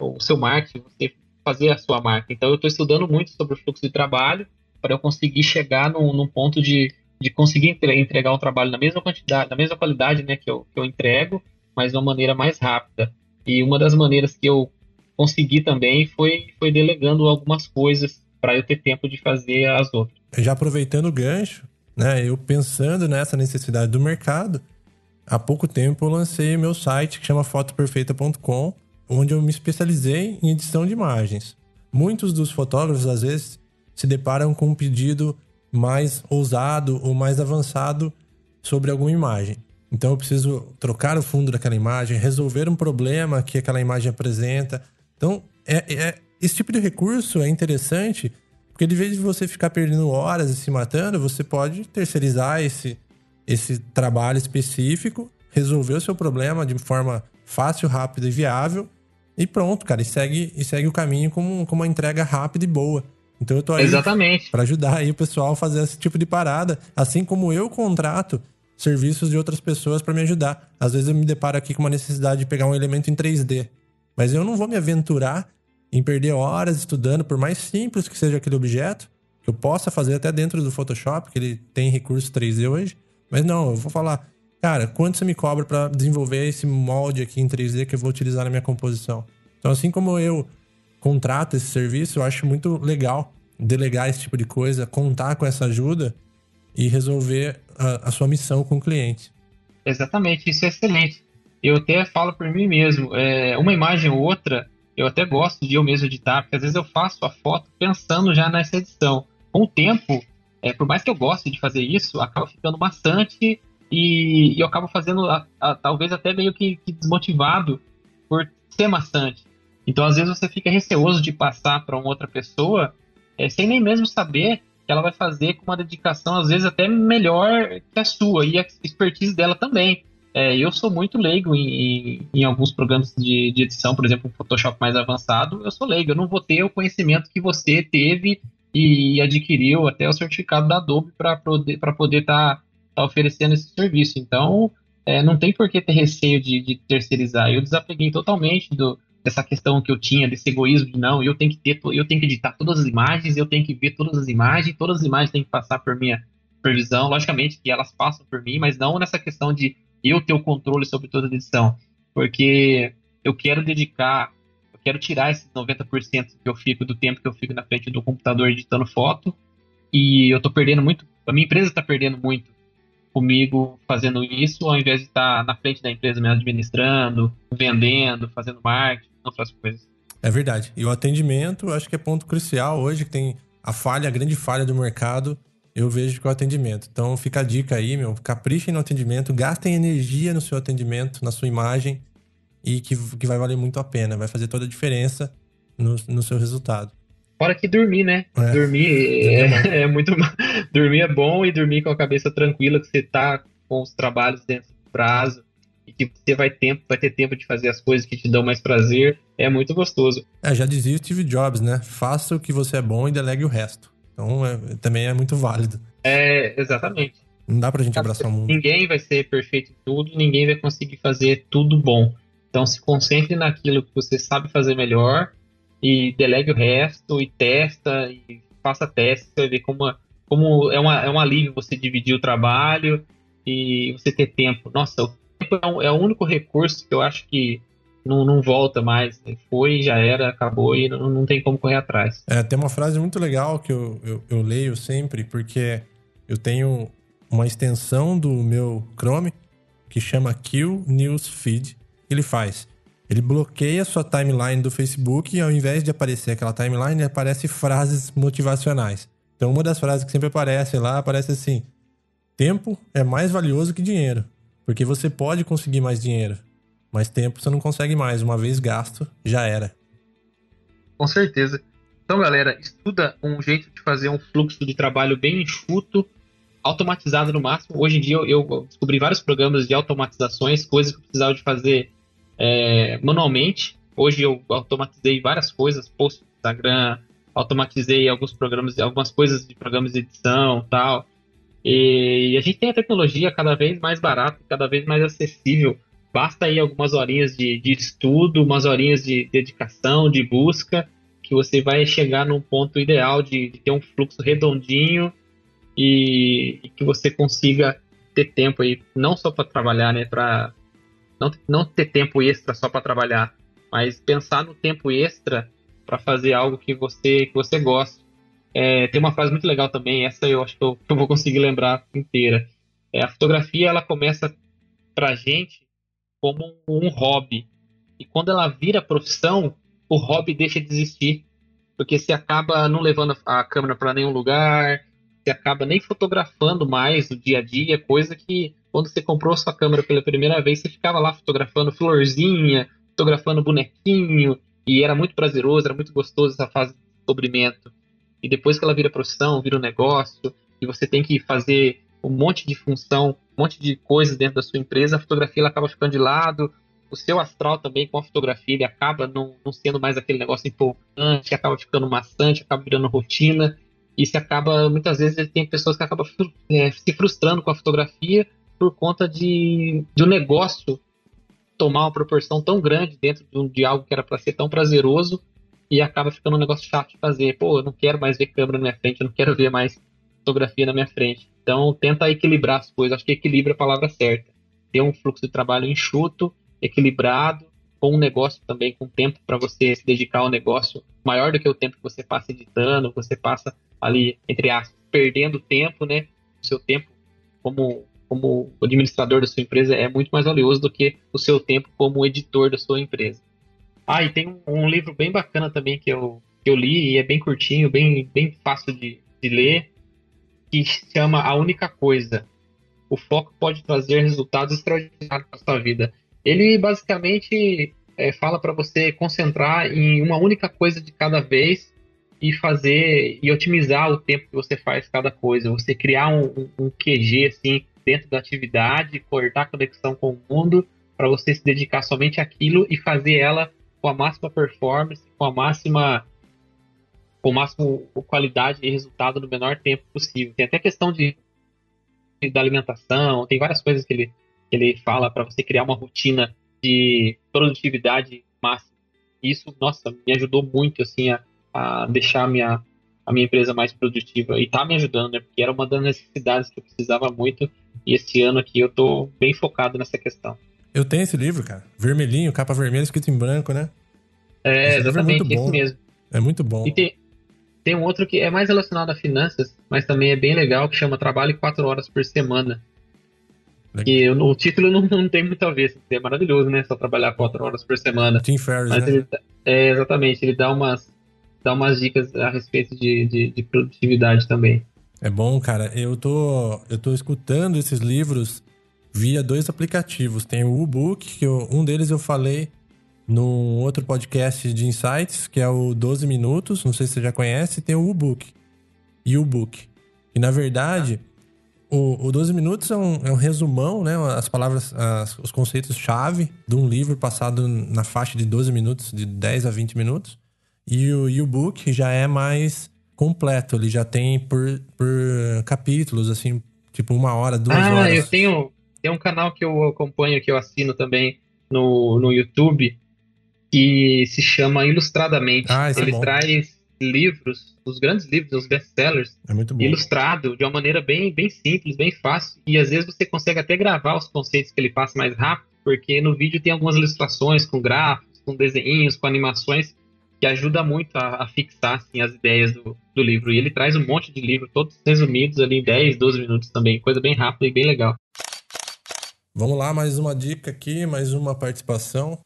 o seu marketing, você fazer a sua marca. Então eu estou estudando muito sobre o fluxo de trabalho para eu conseguir chegar num, num ponto de, de conseguir entregar um trabalho na mesma quantidade, na mesma qualidade né, que, eu, que eu entrego, mas de uma maneira mais rápida. E uma das maneiras que eu consegui também foi, foi delegando algumas coisas para eu ter tempo de fazer as outras. Já aproveitando o gancho, né, eu pensando nessa necessidade do mercado, há pouco tempo eu lancei meu site que chama fotoperfeita.com, onde eu me especializei em edição de imagens. Muitos dos fotógrafos às vezes se deparam com um pedido mais ousado ou mais avançado sobre alguma imagem. Então eu preciso trocar o fundo daquela imagem, resolver um problema que aquela imagem apresenta, então, é, é, esse tipo de recurso é interessante, porque de vez de você ficar perdendo horas e se matando, você pode terceirizar esse, esse trabalho específico, resolver o seu problema de forma fácil, rápida e viável, e pronto, cara, e segue, e segue o caminho com, com uma entrega rápida e boa. Então eu tô aí Exatamente. para ajudar aí o pessoal a fazer esse tipo de parada, assim como eu contrato serviços de outras pessoas para me ajudar. Às vezes eu me deparo aqui com uma necessidade de pegar um elemento em 3D. Mas eu não vou me aventurar em perder horas estudando, por mais simples que seja aquele objeto, que eu possa fazer até dentro do Photoshop, que ele tem recurso 3D hoje. Mas não, eu vou falar, cara, quanto você me cobra para desenvolver esse molde aqui em 3D que eu vou utilizar na minha composição? Então, assim como eu contrato esse serviço, eu acho muito legal delegar esse tipo de coisa, contar com essa ajuda e resolver a, a sua missão com o cliente. Exatamente, isso é excelente eu até falo por mim mesmo, é, uma imagem ou outra, eu até gosto de eu mesmo editar, porque às vezes eu faço a foto pensando já nessa edição. Com o tempo, é, por mais que eu goste de fazer isso, acaba ficando bastante e, e eu acabo fazendo, a, a, talvez até meio que, que, desmotivado por ser maçante. Então, às vezes, você fica receoso de passar para uma outra pessoa é, sem nem mesmo saber que ela vai fazer com uma dedicação, às vezes, até melhor que a sua e a expertise dela também. é, eu sou muito leigo em, em, em alguns programas de, de, edição, por exemplo, um Photoshop mais avançado, eu sou leigo, eu não vou ter o conhecimento que você teve e adquiriu até o certificado da Adobe para poder estar tá, tá oferecendo esse serviço. Então, é, não tem por que ter receio de, de, terceirizar. Eu desapeguei totalmente do, dessa questão que eu tinha, desse egoísmo de não, eu tenho que ter, eu tenho que editar todas as imagens, eu tenho que ver todas as imagens, todas as imagens têm que passar por minha supervisão. Logicamente que elas passam por mim, mas não nessa questão de eu ter o controle sobre toda a edição, porque eu quero dedicar, eu quero tirar esses 90% que eu fico do tempo que eu fico na frente do computador editando foto, e eu tô perdendo muito, a minha empresa está perdendo muito comigo fazendo isso, ao invés de estar na frente da empresa mesmo administrando, vendendo, fazendo marketing, outras coisas. É verdade. E o atendimento, acho que é ponto crucial hoje, que tem a falha, a grande falha do mercado eu vejo com o atendimento. Então fica a dica aí, meu, caprichem no atendimento, gastem energia no seu atendimento, na sua imagem e que, que vai valer muito a pena, vai fazer toda a diferença no, no seu resultado. Fora que dormir, né? É. Dormir é, é, é, muito dormir é bom e dormir com a cabeça tranquila que você tá com os trabalhos dentro do prazo e que você vai tempo, vai ter tempo de fazer as coisas que te dão mais prazer, é muito gostoso. É, já dizia o Steve Jobs, né? Faça o que você é bom e delegue o resto. Então é, também é muito válido. É, exatamente. Não dá pra gente abraçar o mundo. Ninguém vai ser perfeito em tudo, ninguém vai conseguir fazer tudo bom. Então se concentre naquilo que você sabe fazer melhor e delegue o resto e testa e faça testes, você vai ver como, como é, uma, é um alívio você dividir o trabalho e você ter tempo. Nossa, é, é o único recurso que eu acho que não, não volta mais. Né? Foi, já era, acabou e não, não tem como correr atrás. É, tem uma frase muito legal que eu, eu, eu leio sempre, porque eu tenho uma extensão do meu Chrome que chama Kill News Feed. Ele faz. Ele bloqueia sua timeline do Facebook e ao invés de aparecer aquela timeline, aparece frases motivacionais. Então, uma das frases que sempre aparece lá, aparece assim: Tempo é mais valioso que dinheiro, porque você pode conseguir mais dinheiro. Mas tempo você não consegue mais. Uma vez gasto, já era. Com certeza. Então, galera, estuda um jeito de fazer um fluxo de trabalho bem enxuto, automatizado no máximo. Hoje em dia eu, descobri vários programas de automatizações, coisas que eu precisava de fazer é, manualmente. Hoje eu automatizei várias coisas, post no Instagram, automatizei alguns programas, algumas coisas de programas de edição tal. E a gente tem a tecnologia cada vez mais barata, cada vez mais acessível Basta aí algumas horinhas de, de estudo, umas horinhas de dedicação, de busca, que você vai chegar num ponto ideal de, de ter um fluxo redondinho e, e, que você consiga ter tempo aí, não só para trabalhar, né, para não, não ter tempo extra só para trabalhar, mas pensar no tempo extra para fazer algo que você que você gosta. É, tem uma frase muito legal também, essa eu acho que eu, eu vou conseguir lembrar inteira. É, a fotografia ela começa para gente como um hobby. E quando ela vira profissão, o hobby deixa de existir. Porque você acaba não levando a câmera para nenhum lugar, você acaba nem fotografando mais o dia a dia, coisa que quando você comprou sua câmera pela primeira vez, você ficava lá fotografando florzinha, fotografando bonequinho, e era muito prazeroso, era muito gostoso essa fase de descobrimento. E depois que ela vira profissão, vira um negócio, e você tem que fazer um monte de função, um monte de coisas dentro da sua empresa, a fotografia ela acaba ficando de lado, o seu astral também com a fotografia ele acaba não, não sendo mais aquele negócio empolgante, acaba ficando maçante, acaba virando rotina, e se acaba, muitas vezes tem pessoas que acabam é, se frustrando com a fotografia por conta de, de um negócio tomar uma proporção tão grande dentro de, um, de algo que era para ser tão prazeroso e acaba ficando um negócio chato de fazer. Pô, eu não quero mais ver câmera na minha frente, eu não quero ver mais fotografia na minha frente. Então, tenta equilibrar as coisas. Acho que equilíbrio é a palavra certa. Ter um fluxo de trabalho enxuto, equilibrado, com um negócio também, com tempo para você se dedicar ao negócio maior do que o tempo que você passa editando, você passa ali, entre aspas, perdendo tempo, né? O seu tempo como, como administrador da sua empresa é muito mais valioso do que o seu tempo como editor da sua empresa. Ah, e tem um, livro bem bacana também que eu, que eu li e é bem curtinho, bem, bem fácil de, de ler, que chama A Única Coisa. O foco pode trazer resultados extraordinários para sua vida. Ele basicamente é, fala para você concentrar em uma única coisa de cada vez e fazer e otimizar o tempo que você faz cada coisa. Você criar um, um, um QG assim dentro da atividade, cortar a conexão com o mundo, para você se dedicar somente àquilo e fazer ela com a máxima performance, com a máxima com a máxima qualidade e resultado no menor tempo possível. Tem até questão de da alimentação, tem várias coisas que ele, que ele fala para você criar uma rotina de produtividade máxima. Isso, nossa, me ajudou muito assim a, a deixar a minha, a minha empresa mais produtiva e tá me ajudando, né? Porque era uma das necessidades que eu precisava muito e esse ano aqui eu tô bem focado nessa questão. Eu tenho esse livro, cara. Vermelhinho, capa vermelha, escrito em branco, né? É, esse exatamente, é esse mesmo. É muito bom. E tem, tem um outro que é mais relacionado a finanças, mas também é bem legal, que chama Trabalhe 4 horas por semana. Que o, título não, não, tem muito a ver, assim, é maravilhoso, né? Só trabalhar 4 horas por semana. Tim Ferriss, mas né? Ele, é, exatamente, ele dá umas, dá umas dicas a respeito de, de, de produtividade também. É bom, cara. Eu tô, eu tô escutando esses livros via dois aplicativos. Tem o U-Book, que eu, um deles eu falei num outro podcast de insights, que é o 12 Minutos, não sei se você já conhece, tem o U-Book. E o Book. E na verdade, o, o 12 Minutos é um, é um resumão, né? As palavras, as, os conceitos-chave de um livro passado na faixa de 12 minutos, de 10 a 20 minutos. E o U-Book já é mais completo, ele já tem por, por capítulos, assim, tipo uma hora, duas ah, horas. Ah, eu tenho, tem um canal que eu acompanho, que eu assino também no, no YouTube, que se chama Ilustradamente. Ah, Ele é traz livros, os grandes livros, os best-sellers, é ilustrado de uma maneira bem, bem simples, bem fácil. E às vezes você consegue até gravar os conceitos que ele passa mais rápido, porque no vídeo tem algumas ilustrações com gráficos, com desenhos, com animações, que ajuda muito a, a fixar assim, as ideias do, do livro. E ele traz um monte de livros, todos resumidos ali em 10, 12 minutos também, coisa bem rápida e bem legal. Vamos lá, mais uma dica aqui, mais uma participação.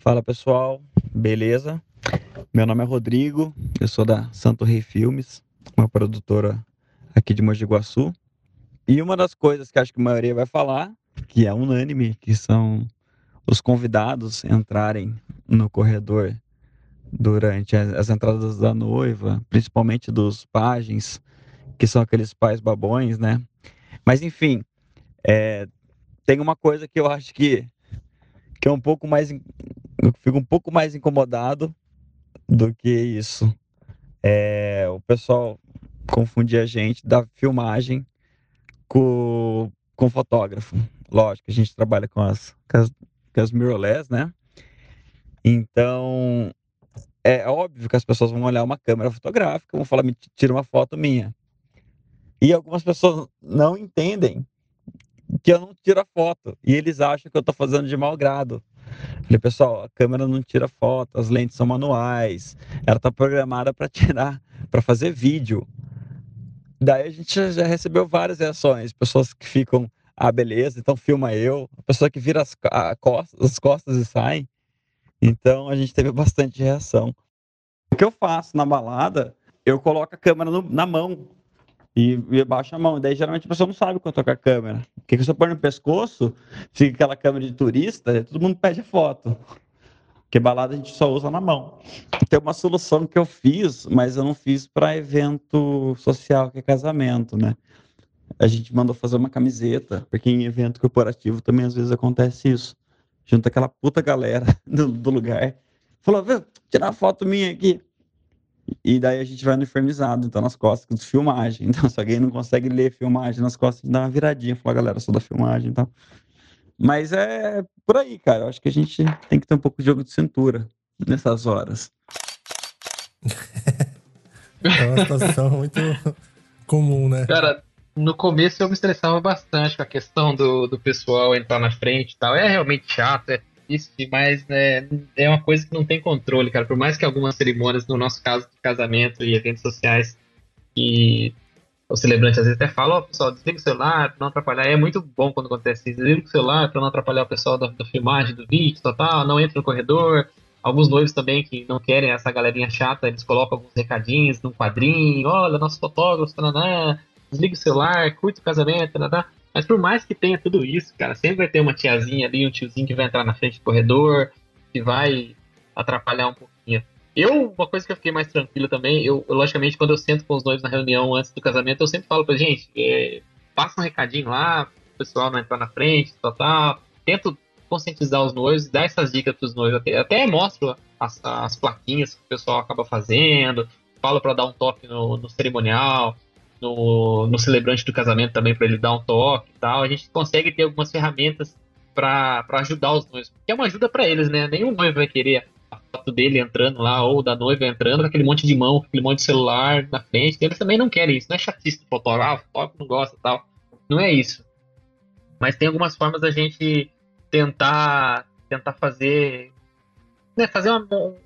Fala pessoal, beleza? Meu nome é Rodrigo, eu sou da Santo Rei Filmes, uma produtora aqui de Mogi Guaçu. E uma das coisas que acho que a maioria vai falar, que é unânime, que são os convidados entrarem no corredor durante as entradas da noiva, principalmente dos pajens, que são aqueles pais babões, né? Mas enfim, é, tem uma coisa que eu acho que, que é um pouco mais. Eu fico um pouco mais incomodado do que isso. É, o pessoal confunde a gente da filmagem com, com fotógrafo. Lógico, a gente trabalha com as, com as, com as mirrorless, né? Então, é óbvio que as pessoas vão olhar uma câmera fotográfica, vão falar, me tira uma foto minha. E algumas pessoas não entendem que eu não tiro a foto. E eles acham que eu estou fazendo de mau grado. Falei, pessoal, a câmera não tira foto, as lentes são manuais, ela está programada para tirar, para fazer vídeo. Daí a gente já recebeu várias reações, pessoas que ficam, ah, beleza, então filma eu, a pessoa que vira as, costas, as costas e sai. Então a gente teve bastante reação. O que eu faço na balada, eu coloco a câmera no, na mão e, e baixo a mão. Daí geralmente a pessoa não sabe quando toca a câmera. Porque se eu pôr no pescoço, fica aquela câmera de turista, todo mundo pede foto. Porque balada a gente só usa na mão. Tem uma solução que eu fiz, mas eu não fiz para evento social, que é casamento, né? A gente mandou fazer uma camiseta, porque em evento corporativo também às vezes acontece isso junto aquela puta galera do, do lugar. Falou, viu, tirar foto minha aqui. E daí a gente vai uniformizado, então nas costas, de filmagem. Então, se alguém não consegue ler filmagem nas costas, a gente dá uma viradinha, fala, galera, sou da filmagem e então. tal. Mas é por aí, cara. Eu acho que a gente tem que ter um pouco de jogo de cintura nessas horas. é uma situação muito comum, né? Cara, no começo eu me estressava bastante com a questão do, do pessoal entrar na frente e tal. É realmente chato, é difícil, mas né, é uma coisa que não tem controle, cara. Por mais que algumas cerimônias, no nosso caso de casamento e eventos sociais, que o celebrante às vezes até fala, ó, oh, pessoal, desliga o celular pra não atrapalhar. É muito bom quando acontece isso. Desliga o celular pra não atrapalhar o pessoal da, da filmagem, do vídeo, tal, tal, não entra no corredor. Alguns noivos também que não querem essa galerinha chata, eles colocam alguns recadinhos num quadrinho, olha, nosso fotógrafo, tananá, desliga o celular, curte o casamento, nada. Mas por mais que tenha tudo isso, cara, sempre vai ter uma tiazinha ali, um tiozinho que vai entrar na frente do corredor, que vai atrapalhar um pouquinho. Eu, uma coisa que eu fiquei mais tranquilo também, eu, logicamente, quando eu sento com os noivos na reunião antes do casamento, eu sempre falo pra gente, é, passa um recadinho lá, o pessoal não entrar na frente, tal, tal. Tento conscientizar os noivos, dar essas dicas pros noivos. Até, até mostro as, as plaquinhas que o pessoal acaba fazendo, falo para dar um toque no, no cerimonial, no, no, celebrante do casamento também para ele dar um toque e tal. A gente consegue ter algumas ferramentas para ajudar os noivos, que é uma ajuda para eles, né? Nenhum noivo vai querer a foto dele entrando lá ou da noiva entrando com aquele monte de mão, aquele monte de celular na frente. Eles também não querem isso, não é chatice do fotógrafo, ah, fotógrafo não gosta tal. Não é isso. Mas tem algumas formas da gente tentar tentar fazer né, fazer uma, um,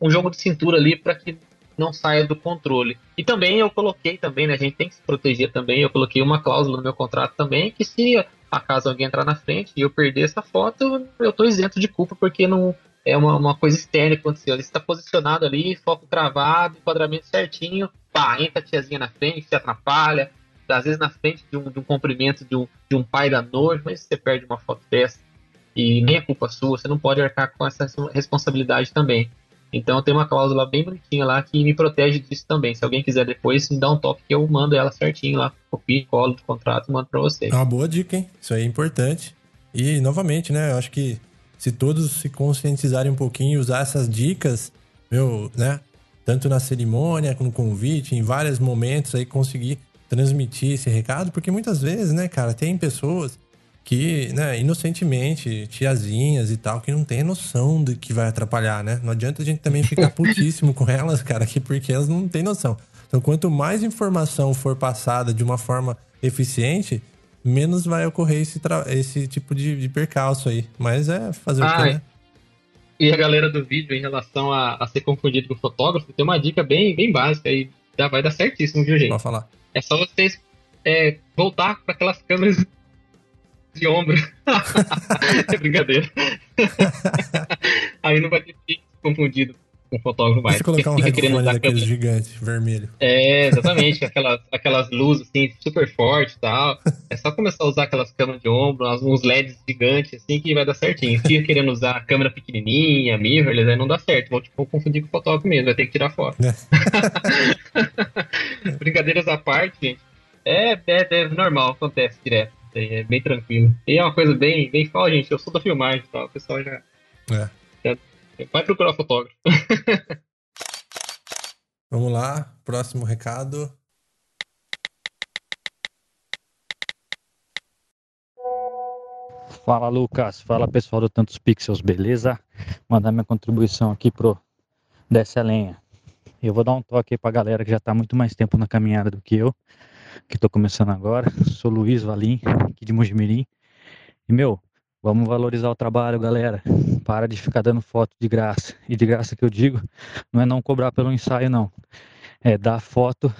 um jogo de cintura ali para que não saia do controle. E também eu coloquei também, né, a gente tem que se proteger também, eu coloquei uma cláusula no meu contrato também que se acaso alguém entrar na frente e eu perder essa foto, eu tô isento de culpa porque não é uma, uma coisa externa que aconteceu. Ele está posicionado ali, foco travado, enquadramento certinho, pá, entra a tiazinha na frente, se atrapalha, às vezes na frente de um, de um de um, de um pai da noiva, mas você perde uma foto dessa e nem é culpa sua, você não pode arcar com essa responsabilidade também. Então tem uma cláusula bem bonitinha lá que me protege disso também. Se alguém quiser depois, me dá um toque que eu mando ela certinho lá, copio, colo do contrato e mando para você. É uma boa dica, hein? Isso aí é importante. E novamente, né? Eu acho que se todos se conscientizarem um pouquinho e usar essas dicas, meu, né? Tanto na cerimônia, no convite, em vários momentos aí conseguir transmitir esse recado, porque muitas vezes, né, cara, tem pessoas que, né, inocentemente, tiazinhas e tal, que não tem noção do que vai atrapalhar, né? Não adianta a gente também ficar putíssimo com elas, cara, aqui porque elas não têm noção. Então, quanto mais informação for passada de uma forma eficiente, menos vai ocorrer esse, esse tipo de, de percalço aí. Mas é fazer ah, o quê, né? E a galera do vídeo, em relação a, a ser confundido com fotógrafo, tem uma dica bem, bem básica aí. Já vai dar certíssimo, viu, gente? Pode falar. É só vocês é, voltar para aquelas câmeras de ombro. é brincadeira. Aí não vai ter que confundido com fotógrafo mais. Eu colocar um headphone daqueles gigante, vermelho. É, exatamente. aquelas, aquelas luzes assim, super fortes e tal. É só começar a usar aquelas câmeras de ombro, uns LEDs gigantes assim, que vai dar certinho. Se querendo usar câmera pequenininha, mirrorless, aí não dá certo. Vou tipo, confundir com o fotógrafo mesmo, vai ter que tirar foto. É. Brincadeiras à parte, gente. É, é, é normal, acontece direto é bem tranquilo. E é uma coisa bem, bem fala, gente, eu sou da filmagem e tal, o pessoal já, é. já vai procurar fotógrafo. Vamos lá, próximo recado. Fala Lucas, fala pessoal do Tantos Pixels, beleza? Mandar minha contribuição aqui pro Desce a Lenha. Eu vou dar um toque aí pra galera que já tá muito mais tempo na caminhada do que eu que estou começando agora. Sou Luiz Valim, aqui de Mojimirim. E, meu, vamos valorizar o trabalho, galera. Para de ficar dando foto de graça. E de graça que eu digo, não é não cobrar pelo ensaio, não. É dar foto,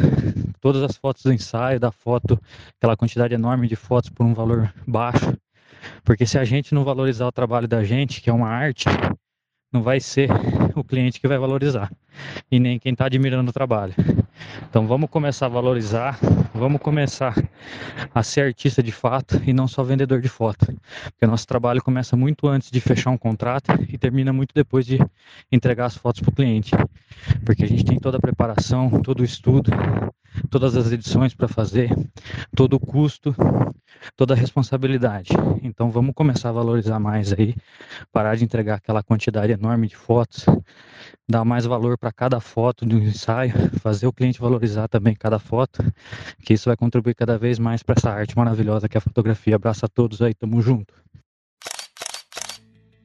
todas as fotos do ensaio, dar foto, aquela quantidade enorme de fotos por um valor baixo. Porque se a gente não valorizar o trabalho da gente, que é uma arte, não vai ser o cliente que vai valorizar e nem quem está admirando o trabalho. Então vamos começar a valorizar, vamos começar a ser artista de fato e não só vendedor de foto. Porque nosso trabalho começa muito antes de fechar um contrato e termina muito depois de entregar as fotos para o cliente. Porque a gente tem toda a preparação, todo o estudo, todas as edições para fazer, todo o custo, toda a responsabilidade. Então vamos começar a valorizar mais aí, parar de entregar aquela quantidade enorme de fotos, dar mais valor para cada foto do ensaio, fazer o cliente valorizar também cada foto, que isso vai contribuir cada vez mais para essa arte maravilhosa que é a fotografia. Abraço a todos aí, tamo junto.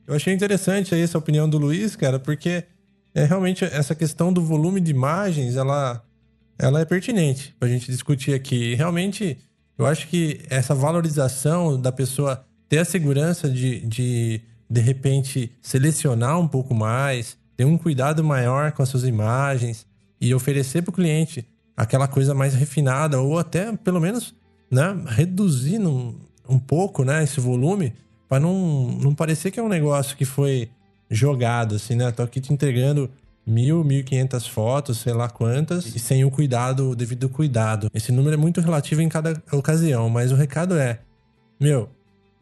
Eu achei interessante aí essa opinião do Luiz, cara, porque é realmente essa questão do volume de imagens, ela ela é pertinente para a gente discutir aqui. Realmente, eu acho que essa valorização da pessoa ter a segurança de, de, de repente, selecionar um pouco mais, ter um cuidado maior com as suas imagens e oferecer para o cliente aquela coisa mais refinada ou até, pelo menos, né, reduzir um, um pouco né, esse volume para não, não parecer que é um negócio que foi jogado, assim, né? Tô aqui te entregando mil, mil e quinhentas fotos, sei lá quantas, e sem o cuidado, o devido cuidado. Esse número é muito relativo em cada ocasião, mas o recado é: meu,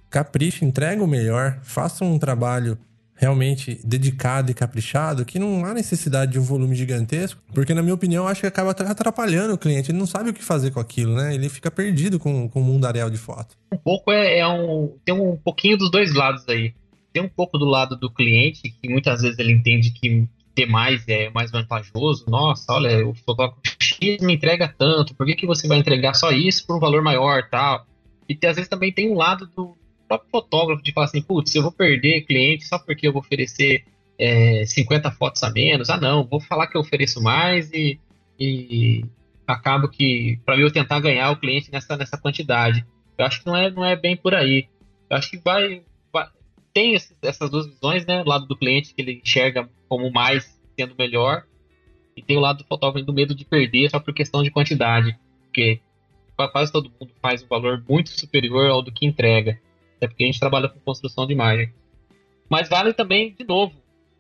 capricha, entrega o melhor, faça um trabalho realmente dedicado e caprichado, que não há necessidade de um volume gigantesco, porque na minha opinião acho que acaba atrapalhando o cliente, ele não sabe o que fazer com aquilo, né? Ele fica perdido com, com o mundaréu de foto. Um pouco é, é um tem um pouquinho dos dois lados aí. Tem um pouco do lado do cliente, que muitas vezes ele entende que ter mais é mais vantajoso. Nossa, olha, o fotógrafo X me entrega tanto, por que, que você vai entregar só isso por um valor maior tal? E às vezes também tem um lado do, próprio fotógrafo de falar assim, putz, eu vou perder cliente só porque eu vou oferecer é, 50 fotos a menos. Ah, não, vou falar que eu ofereço mais e, e acabo que, para eu tentar ganhar o cliente nessa, nessa quantidade. Eu acho que não é, não é bem por aí. Eu acho que vai. vai tem essas duas visões, né? O lado do cliente, que ele enxerga como mais sendo melhor, e tem o lado do fotógrafo do medo de perder só por questão de quantidade. Porque quase todo mundo faz um valor muito superior ao do que entrega até porque a gente trabalha com construção de imagem. Mas vale também, de novo,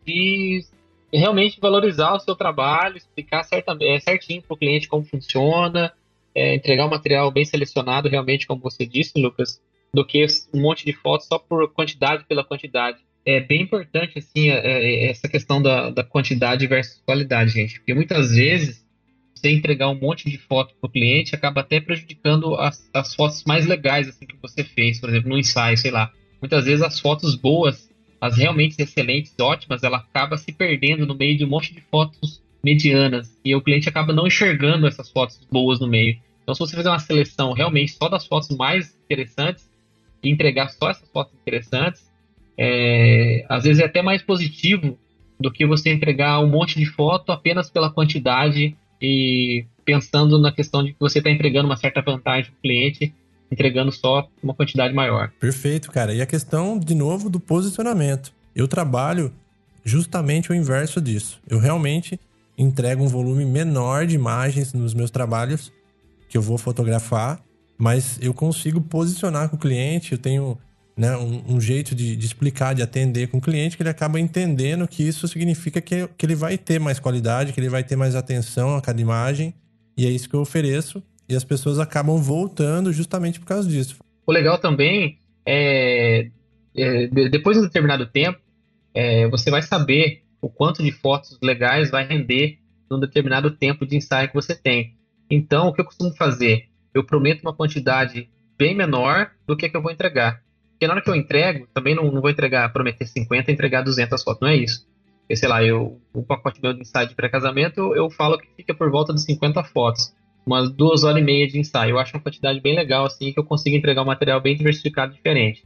de realmente valorizar o seu trabalho, explicar é, certinho para o cliente como funciona, é, entregar um material bem selecionado, realmente, como você disse, Lucas, do que um monte de fotos só por quantidade pela quantidade. É bem importante, assim, é, é, essa questão da, da quantidade versus qualidade, gente, porque muitas vezes você entregar um monte de foto para o cliente acaba até prejudicando as, as fotos mais legais assim, que você fez, por exemplo, no ensaio, sei lá. Muitas vezes as fotos boas, as realmente excelentes, ótimas, ela acaba se perdendo no meio de um monte de fotos medianas e o cliente acaba não enxergando essas fotos boas no meio. Então, se você fizer uma seleção realmente só das fotos mais interessantes e entregar só essas fotos interessantes, é, às vezes é até mais positivo do que você entregar um monte de foto apenas pela quantidade e pensando na questão de que você está entregando uma certa vantagem para o cliente, entregando só uma quantidade maior. Perfeito, cara. E a questão, de novo, do posicionamento. Eu trabalho justamente o inverso disso. Eu realmente entrego um volume menor de imagens nos meus trabalhos que eu vou fotografar, mas eu consigo posicionar com o cliente, eu tenho né, um, um jeito de, de, explicar, de atender com o cliente, que ele acaba entendendo que isso significa que, que ele vai ter mais qualidade, que ele vai ter mais atenção a cada imagem, e é isso que eu ofereço, e as pessoas acabam voltando justamente por causa disso. O legal também é, é depois de um determinado tempo, é, você vai saber o quanto de fotos legais vai render num determinado tempo de ensaio que você tem. Então, o que eu costumo fazer? Eu prometo uma quantidade bem menor do que, que eu vou entregar. Porque na hora que eu entrego, também não, não vou entregar, prometer 50 e entregar 200 fotos, não é isso. Porque, sei lá, eu, o pacote meu de ensaio de pré-casamento, eu, eu falo que fica por volta de 50 fotos. Umas duas horas e meia de ensaio. Eu acho uma quantidade bem legal, assim, que eu consigo entregar um material bem diversificado diferente.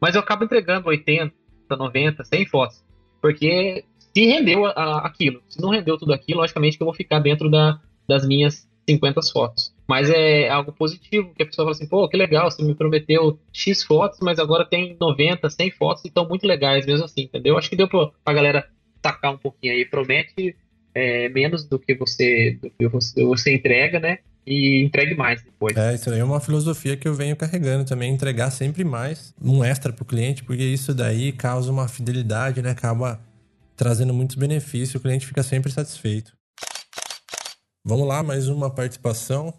Mas eu acabo entregando 80, 90, 100 fotos. Porque se rendeu a, a, aquilo. Se não rendeu tudo aquilo, logicamente que eu vou ficar dentro da, das minhas 50 fotos. Mas é algo positivo, que a pessoa fala assim, pô, que legal, você me prometeu X fotos, mas agora tem 90, 100 fotos e estão muito legais mesmo assim, entendeu? Acho que deu pra, pra galera tacar um pouquinho aí. Promete é, menos do que você do que você, você entrega, né? E entregue mais depois. É, isso aí é uma filosofia que eu venho carregando também, entregar sempre mais, um extra pro cliente, porque isso daí causa uma fidelidade, né? Acaba trazendo muitos benefícios, o cliente fica sempre satisfeito. Vamos lá, mais uma participação.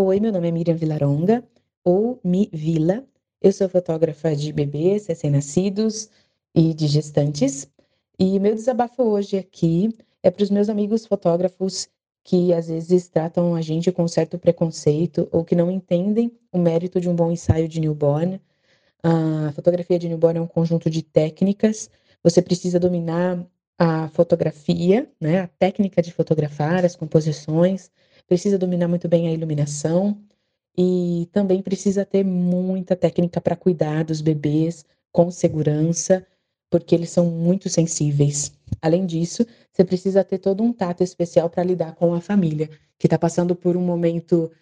Oi, meu nome é Miriam Vilaronga, ou Mi Vila. Eu sou fotógrafa de bebês, recém-nascidos e de gestantes. E meu desabafo hoje aqui é para os meus amigos fotógrafos que às vezes tratam a gente com certo preconceito ou que não entendem o mérito de um bom ensaio de newborn. A fotografia de newborn é um conjunto de técnicas. Você precisa dominar a fotografia, né, a técnica de fotografar, as composições, precisa dominar muito bem a iluminação e também precisa ter muita técnica para cuidar dos bebês com segurança, porque eles são muito sensíveis. Além disso, você precisa ter todo um tato especial para lidar com a família, que está passando por um momento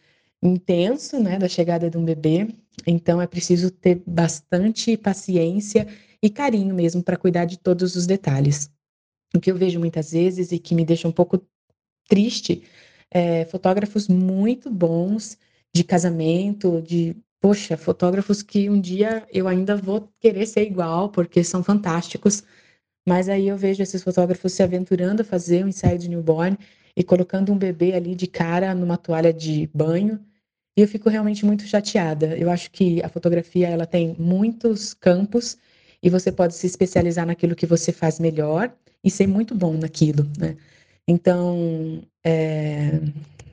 intenso, né, da chegada de um bebê. Então é preciso ter bastante paciência e carinho mesmo para cuidar de todos os detalhes. O que eu vejo muitas vezes e que me deixa um pouco triste é, fotógrafos muito bons de casamento, de poxa, fotógrafos que um dia eu ainda vou querer ser igual, porque são fantásticos. Mas aí eu vejo esses fotógrafos se aventurando a fazer um ensaio de newborn e colocando um bebê ali de cara numa toalha de banho E eu fico realmente muito chateada. Eu acho que a fotografia ela tem muitos campos e você pode se especializar naquilo que você faz melhor e ser muito bom naquilo, né? Então, é,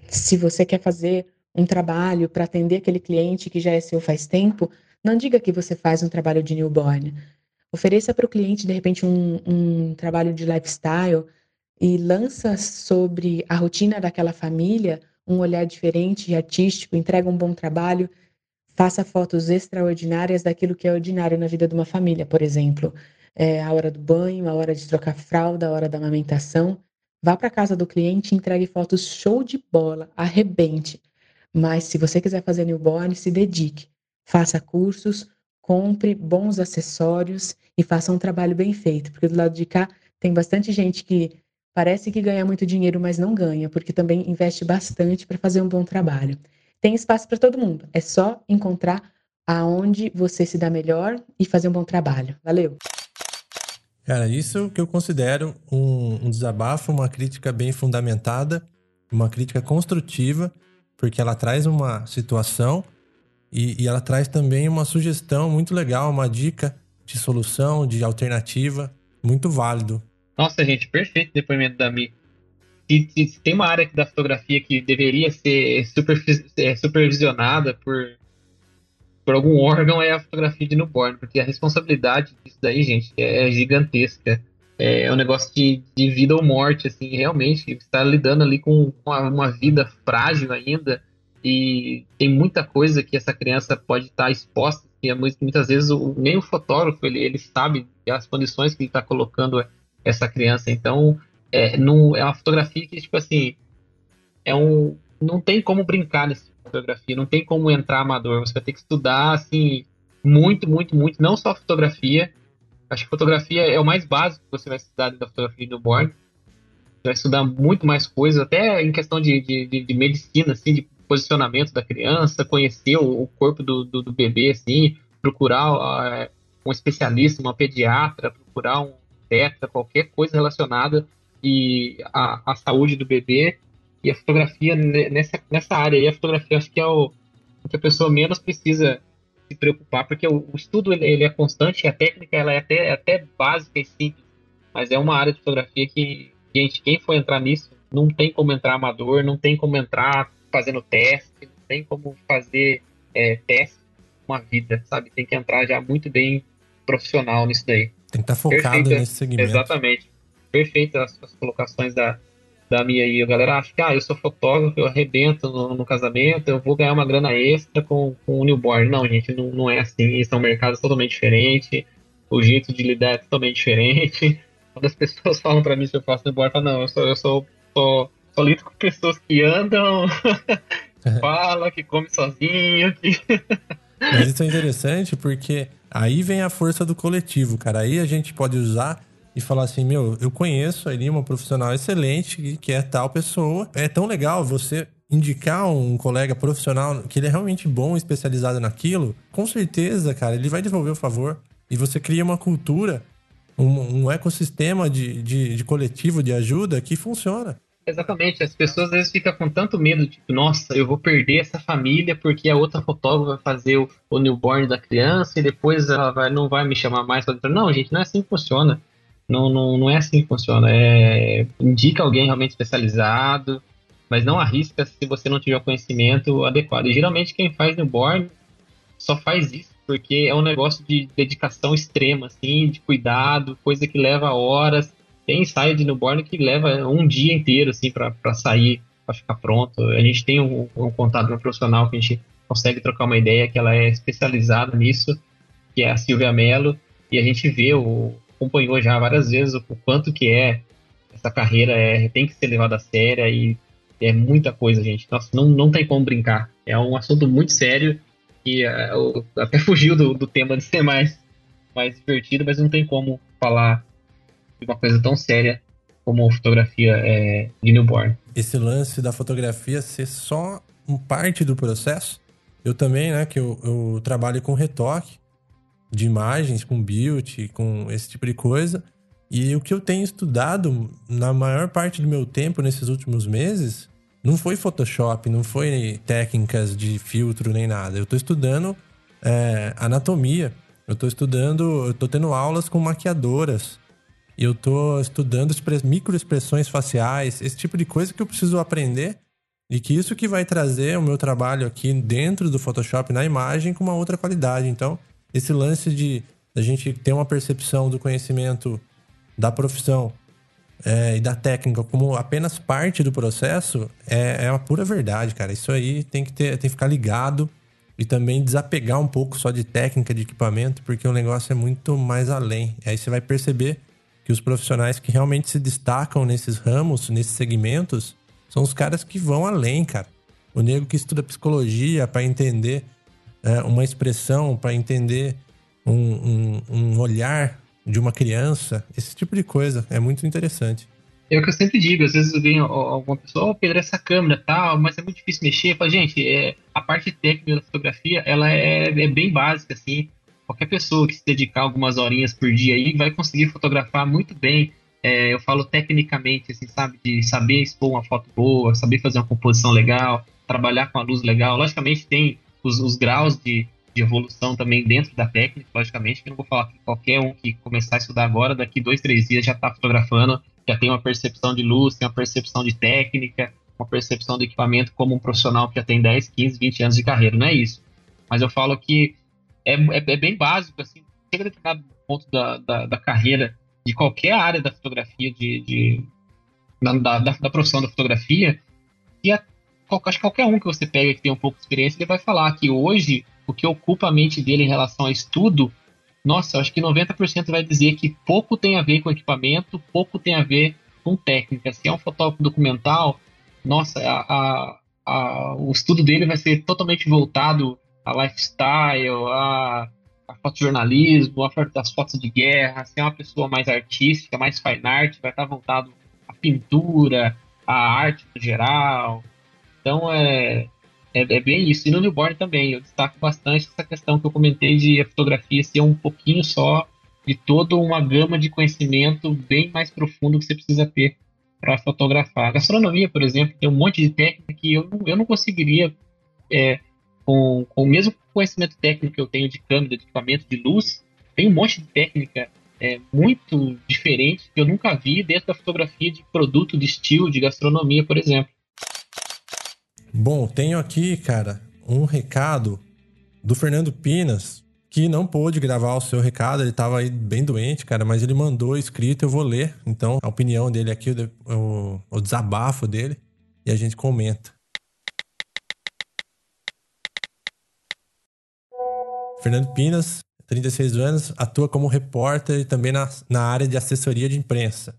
se você quer fazer um trabalho para atender aquele cliente que já é seu faz tempo, não diga que você faz um trabalho de newborn. Ofereça para o cliente, de repente, um, um trabalho de lifestyle e lança sobre a rotina daquela família um olhar diferente e artístico, entrega um bom trabalho, faça fotos extraordinárias daquilo que é ordinário na vida de uma família, por exemplo, é, a hora do banho, a hora de trocar fralda, a hora da amamentação. Vá para casa do cliente e entregue fotos show de bola, arrebente. Mas se você quiser fazer newborn, se dedique. Faça cursos, compre bons acessórios e faça um trabalho bem feito, porque do lado de cá tem bastante gente que parece que ganha muito dinheiro, mas não ganha, porque também investe bastante para fazer um bom trabalho. Tem espaço para todo mundo, é só encontrar aonde você se dá melhor e fazer um bom trabalho. Valeu! Cara, isso que eu considero um, um desabafo, uma crítica bem fundamentada, uma crítica construtiva, porque ela traz uma situação e, e ela traz também uma sugestão muito legal, uma dica de solução, de alternativa, muito válido. Nossa, gente, perfeito depoimento da Mi. Se, se, se, tem uma área da fotografia que deveria ser super, é, supervisionada por, por algum órgão é a fotografia de newborn, porque a responsabilidade disso daí, gente, é gigantesca. É um negócio de, de vida ou morte, assim, realmente. Você está lidando ali com uma, uma, vida frágil ainda e tem muita coisa que essa criança pode estar tá exposta e é muitas vezes o, nem o fotógrafo ele, ele sabe as condições que ele está colocando essa criança. Então, é, não, é uma fotografia que, tipo assim, é um, não tem como brincar nessa fotografia, não tem como entrar amador. Você vai ter que estudar, assim, muito, muito, muito. Não só fotografia. Acho que fotografia é o mais básico que você vai estudar da fotografia do newborn. Você vai estudar muito mais coisas, até em questão de, de, de, de medicina, assim, de posicionamento da criança, conhecer o, o corpo do, do, do, bebê, assim, procurar uh, um especialista, uma pediatra, procurar um tetra, qualquer coisa relacionada e a, a saúde do bebê e a fotografia nessa, nessa área aí, a fotografia acho que é o, o que a pessoa menos precisa se preocupar, porque o, o estudo ele, ele, é constante, a técnica ela é até, é até básica e simples, mas é uma área de fotografia que, gente, quem for entrar nisso, não tem como entrar amador, não tem como entrar fazendo teste, não tem como fazer é, teste uma vida, sabe? Tem que entrar já muito bem profissional nisso daí. Tem que estar tá focado Perfeita, nesse segmento. Exatamente. Perfeito as, as colocações da, da minha aí. A galera acha que, ah, eu sou fotógrafo, eu arrebento no, no casamento, eu vou ganhar uma grana extra com, com o newborn. Não, gente, não, não é assim. São mercados totalmente diferentes. O jeito de lidar é totalmente diferente. Quando as pessoas falam para mim se eu faço newborn, eu falo, não, eu sou, eu sou, sou, sou lido com pessoas que andam, fala, que come sozinho. Que... Mas isso é interessante porque aí vem a força do coletivo, cara. Aí a gente pode usar e falar assim: meu, eu conheço ali uma profissional excelente que é tal pessoa. É tão legal você indicar um colega profissional que ele é realmente bom, especializado naquilo. Com certeza, cara, ele vai devolver o favor. E você cria uma cultura, um, um ecossistema de, de, de coletivo de ajuda que funciona. Exatamente, as pessoas às vezes ficam com tanto medo, tipo, nossa, eu vou perder essa família porque a outra fotógrafa vai fazer o, o newborn da criança e depois ela vai, não vai me chamar mais Não, gente, não é assim que funciona. Não, não, não é assim que funciona. É, indica alguém realmente especializado, mas não arrisca se você não tiver o conhecimento adequado. E geralmente quem faz newborn só faz isso porque é um negócio de dedicação extrema, assim, de cuidado, coisa que leva horas. Tem ensaio de newborn que leva um dia inteiro, assim, para sair, para ficar pronto. A gente tem um, um contato um profissional que a gente consegue trocar uma ideia, que ela é especializada nisso, que é a Silvia Mello, e a gente vê o, acompanhou já várias vezes o, quanto que é essa carreira é, tem que ser levada a sério e é muita coisa, gente. Nossa, não, não tem como brincar. É um assunto muito sério e uh, até fugiu do, do tema de ser mais, mais divertido, mas não tem como falar de uma coisa tão séria como fotografia é, de newborn. Esse lance da fotografia ser só um parte do processo. Eu também, né, que eu, eu trabalho com retoque, de imagens, com build, com esse tipo de coisa. E o que eu tenho estudado na maior parte do meu tempo nesses últimos meses não foi Photoshop, não foi técnicas de filtro nem nada. Eu tô estudando é, anatomia. Eu tô estudando, eu tô tendo aulas com maquiadoras. Eu tô estudando microexpressões faciais, esse tipo de coisa que eu preciso aprender. E que isso que vai trazer o meu trabalho aqui dentro do Photoshop na imagem com uma outra qualidade. Então, esse lance de a gente ter uma percepção do conhecimento da profissão é, e da técnica como apenas parte do processo é, é uma pura verdade, cara. Isso aí tem que ter, tem que ficar ligado e também desapegar um pouco só de técnica, de equipamento, porque o negócio é muito mais além. Aí você vai perceber que os profissionais que realmente se destacam nesses ramos, nesses segmentos, são os caras que vão além, cara. O nego que estuda psicologia para entender uma expressão, para entender um, um, um olhar de uma criança, esse tipo de coisa. É muito interessante. É o que eu sempre digo, às vezes vem alguma pessoa, oh, Pedro, essa câmera tal, mas é muito difícil mexer. Fala, gente, é, a parte técnica da fotografia, ela é, é, bem básica, assim. Qualquer pessoa que se dedicar algumas horinhas por dia aí vai conseguir fotografar muito bem. É, eu falo tecnicamente, assim, sabe? De saber expor uma foto boa, saber fazer uma composição legal, trabalhar com a luz legal. Logicamente tem os, os graus de, de evolução também dentro da técnica, logicamente, que não vou falar que qualquer um que começar a estudar agora, daqui dois, três dias já está fotografando, já tem uma percepção de luz, tem uma percepção de técnica, uma percepção de equipamento como um profissional que já tem 10, 15, 20 anos de carreira, não é isso. Mas eu falo que é, é, é bem básico, assim, chega a determinado ponto da, da, da, carreira de qualquer área da fotografia, de, de da, da, da, profissão da fotografia, e a, acho que qualquer um que você pega que tem um pouco de experiência, ele vai falar que hoje o que ocupa a mente dele em relação a estudo, nossa, acho que 90% vai dizer que pouco tem a ver com equipamento, pouco tem a ver com técnica. Se é um fotógrafo documental, nossa, a, a, a, o estudo dele vai ser totalmente voltado a lifestyle, a, a fotojornalismo, as fotos de guerra. Se é uma pessoa mais artística, mais fine art, vai estar voltado à pintura, à arte no geral. Então, é, é, é, bem isso. E no Newborn também, eu destaco bastante essa questão que eu comentei de a fotografia ser um pouquinho só de toda uma gama de conhecimento bem mais profundo que você precisa ter para fotografar. A gastronomia, por exemplo, tem um monte de técnica que eu, eu não conseguiria, é, com, com o mesmo conhecimento técnico que eu tenho de câmera, de equipamento, de luz, tem um monte de técnica é, muito diferente que eu nunca vi dentro da fotografia de produto, de estilo, de gastronomia, por exemplo. Bom, tenho aqui, cara, um recado do Fernando Pinas, que não pôde gravar o seu recado, ele tava aí bem doente, cara, mas ele mandou escrito, eu vou ler. Então, a opinião dele aqui, o, o, o desabafo dele, e a gente comenta. Fernando Pinas, 36 anos, atua como repórter e também na, na área de assessoria de imprensa.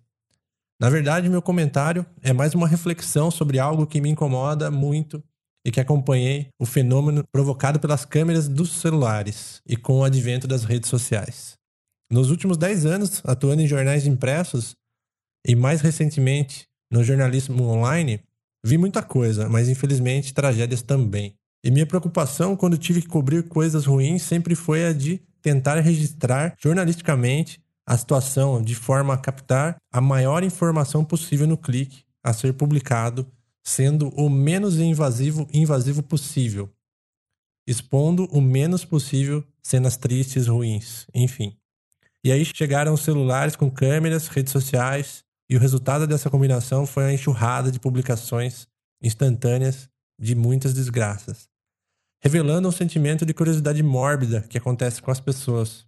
Na verdade, meu comentário é mais uma reflexão sobre algo que me incomoda muito e que acompanhei o fenômeno provocado pelas câmeras dos celulares e com o advento das redes sociais. Nos últimos 10 anos, atuando em jornais impressos e mais recentemente no jornalismo online, vi muita coisa, mas infelizmente tragédias também. E minha preocupação quando tive que cobrir coisas ruins sempre foi a de tentar registrar jornalisticamente a situação de forma a captar a maior informação possível no clique a ser publicado, sendo o menos invasivo invasivo possível, expondo o menos possível cenas tristes, ruins, enfim. E aí chegaram os celulares com câmeras, redes sociais, e o resultado dessa combinação foi a enxurrada de publicações instantâneas de muitas desgraças, revelando um sentimento de curiosidade mórbida que acontece com as pessoas,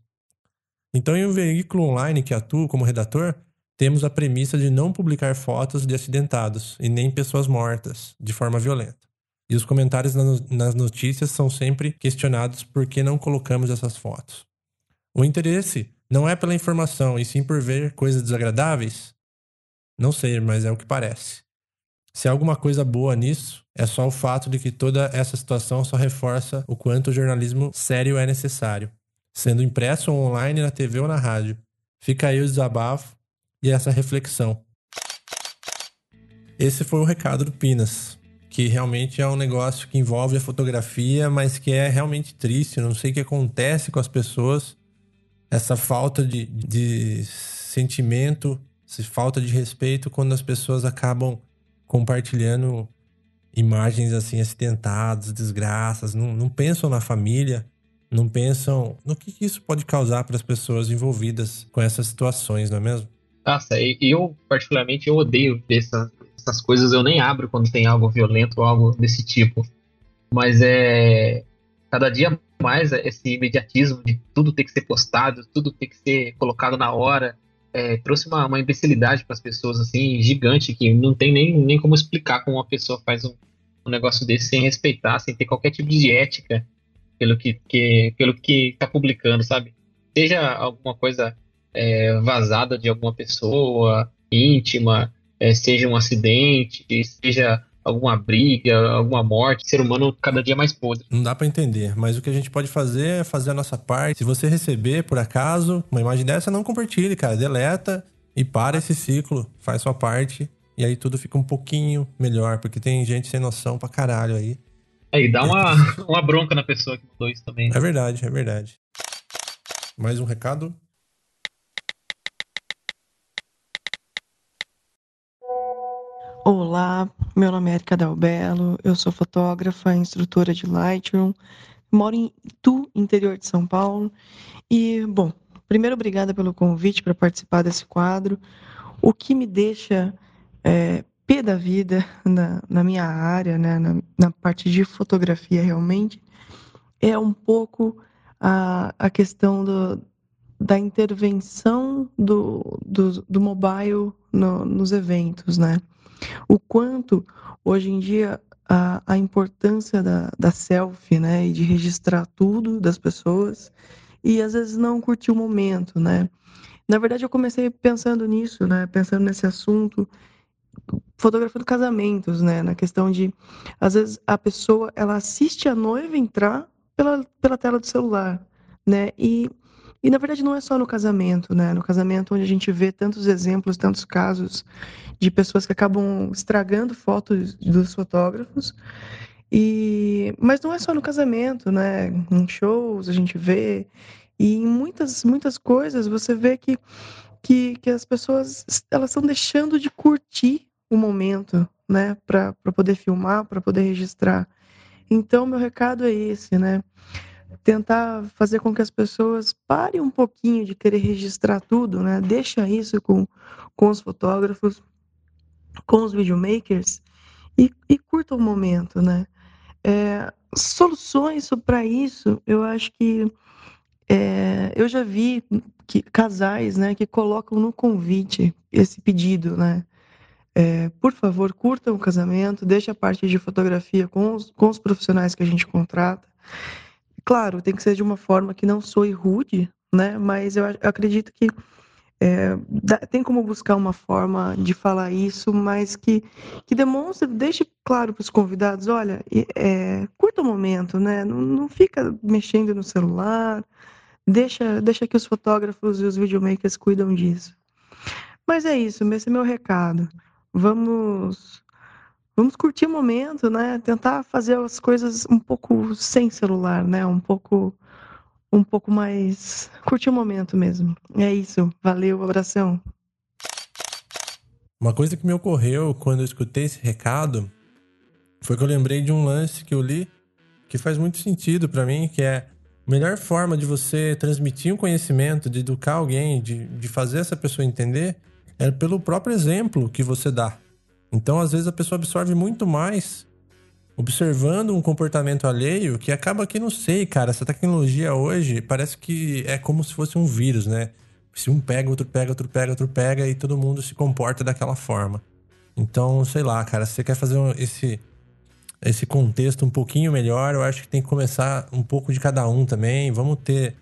então, em um veículo online que atuo como redator, temos a premissa de não publicar fotos de acidentados e nem pessoas mortas de forma violenta. E os comentários nas notícias são sempre questionados por que não colocamos essas fotos. O interesse não é pela informação, e sim por ver coisas desagradáveis? Não sei, mas é o que parece. Se há alguma coisa boa nisso, é só o fato de que toda essa situação só reforça o quanto o jornalismo sério é necessário sendo impresso ou online na TV ou na rádio. Fica aí o desabafo e essa reflexão. Esse foi o recado do Pinas, que realmente é um negócio que envolve a fotografia, mas que é realmente triste. Não sei o que acontece com as pessoas, essa falta de, de sentimento, essa falta de respeito quando as pessoas acabam compartilhando imagens assim acidentadas, desgraças, não, não pensam na família, não pensam no que, isso pode causar para as pessoas envolvidas com essas situações, não é mesmo? Nossa, eu particularmente eu odeio essa, essas coisas, eu nem abro quando tem algo violento ou algo desse tipo. Mas é cada dia mais esse imediatismo de tudo ter que ser postado, tudo ter que ser colocado na hora, é, trouxe uma, uma imbecilidade para as pessoas assim gigante que não tem nem, nem como explicar como uma pessoa faz um, um negócio desse sem respeitar, sem ter qualquer tipo de ética pelo que, que pelo que está publicando, sabe? Seja alguma coisa é, vazada de alguma pessoa íntima, é, seja um acidente, seja alguma briga, alguma morte, ser humano cada dia mais podre. Não dá para entender, mas o que a gente pode fazer é fazer a nossa parte. Se você receber, por acaso, uma imagem dessa, não compartilhe, cara. Deleta e para esse ciclo, faz sua parte. E aí tudo fica um pouquinho melhor, porque tem gente sem noção pra caralho aí. E dá uma, uma bronca na pessoa que mandou isso também. É verdade, é verdade. Mais um recado? Olá, meu nome é Erika Dalbello, eu sou fotógrafa, instrutora de Lightroom, moro em Itu, interior de São Paulo. E, bom, primeiro, obrigada pelo convite para participar desse quadro. O que me deixa é, pé da vida na, na minha área, né, na, na, parte de fotografia realmente, é um pouco a, a questão do, da intervenção do, do, do mobile no, nos eventos, né? o quanto hoje em dia a, a importância da, da selfie, né, e de registrar tudo das pessoas e às vezes não curtir o momento, né? Na verdade, eu comecei pensando nisso, né, pensando nesse assunto, fotografando casamentos, né, na questão de às vezes a pessoa ela assiste a noiva entrar pela, pela tela do celular, né? E e na verdade não é só no casamento, né? No casamento onde a gente vê tantos exemplos, tantos casos de pessoas que acabam estragando fotos dos fotógrafos. E mas não é só no casamento, né? Em shows a gente vê e em muitas muitas coisas você vê que que, que as pessoas elas estão deixando de curtir o momento, né, para poder filmar, para poder registrar. Então meu recado é esse, né? tentar fazer com que as pessoas parem um pouquinho de querer registrar tudo, né? Deixa isso com, com os fotógrafos, com os videomakers e, e curta o momento, né? É, soluções para isso, eu acho que é, eu já vi que, casais, né, que colocam no convite esse pedido, né? É, por favor, curtam o casamento, deixe a parte de fotografia com os, com os profissionais que a gente contrata. Claro, tem que ser de uma forma que não soe rude, né? Mas eu, eu acredito que é, dá, tem como buscar uma forma de falar isso, mas que, que demonstre, deixe claro para os convidados, olha, é, curta o momento, né? Não, não fica mexendo no celular, deixa, deixa que os fotógrafos e os videomakers cuidam disso. Mas é isso, esse é meu recado. Vamos vamos curtir o momento, né? Tentar fazer as coisas um pouco sem celular, né? Um pouco um pouco mais curtir o momento mesmo. É isso. Valeu, abração. Uma coisa que me ocorreu quando eu escutei esse recado foi que eu lembrei de um lance que eu li que faz muito sentido para mim, que é melhor forma de você transmitir um conhecimento, de educar alguém, de, de fazer essa pessoa entender, é pelo próprio exemplo que você dá. Então, às vezes, a pessoa absorve muito mais observando um comportamento alheio que acaba que não sei, cara. Essa tecnologia hoje parece que é como se fosse um vírus, né? Se um pega, outro pega, outro pega, outro pega e todo mundo se comporta daquela forma. Então, sei lá, cara, se você quer fazer esse, esse contexto um pouquinho melhor, eu acho que tem que começar um pouco de cada um também. Vamos ter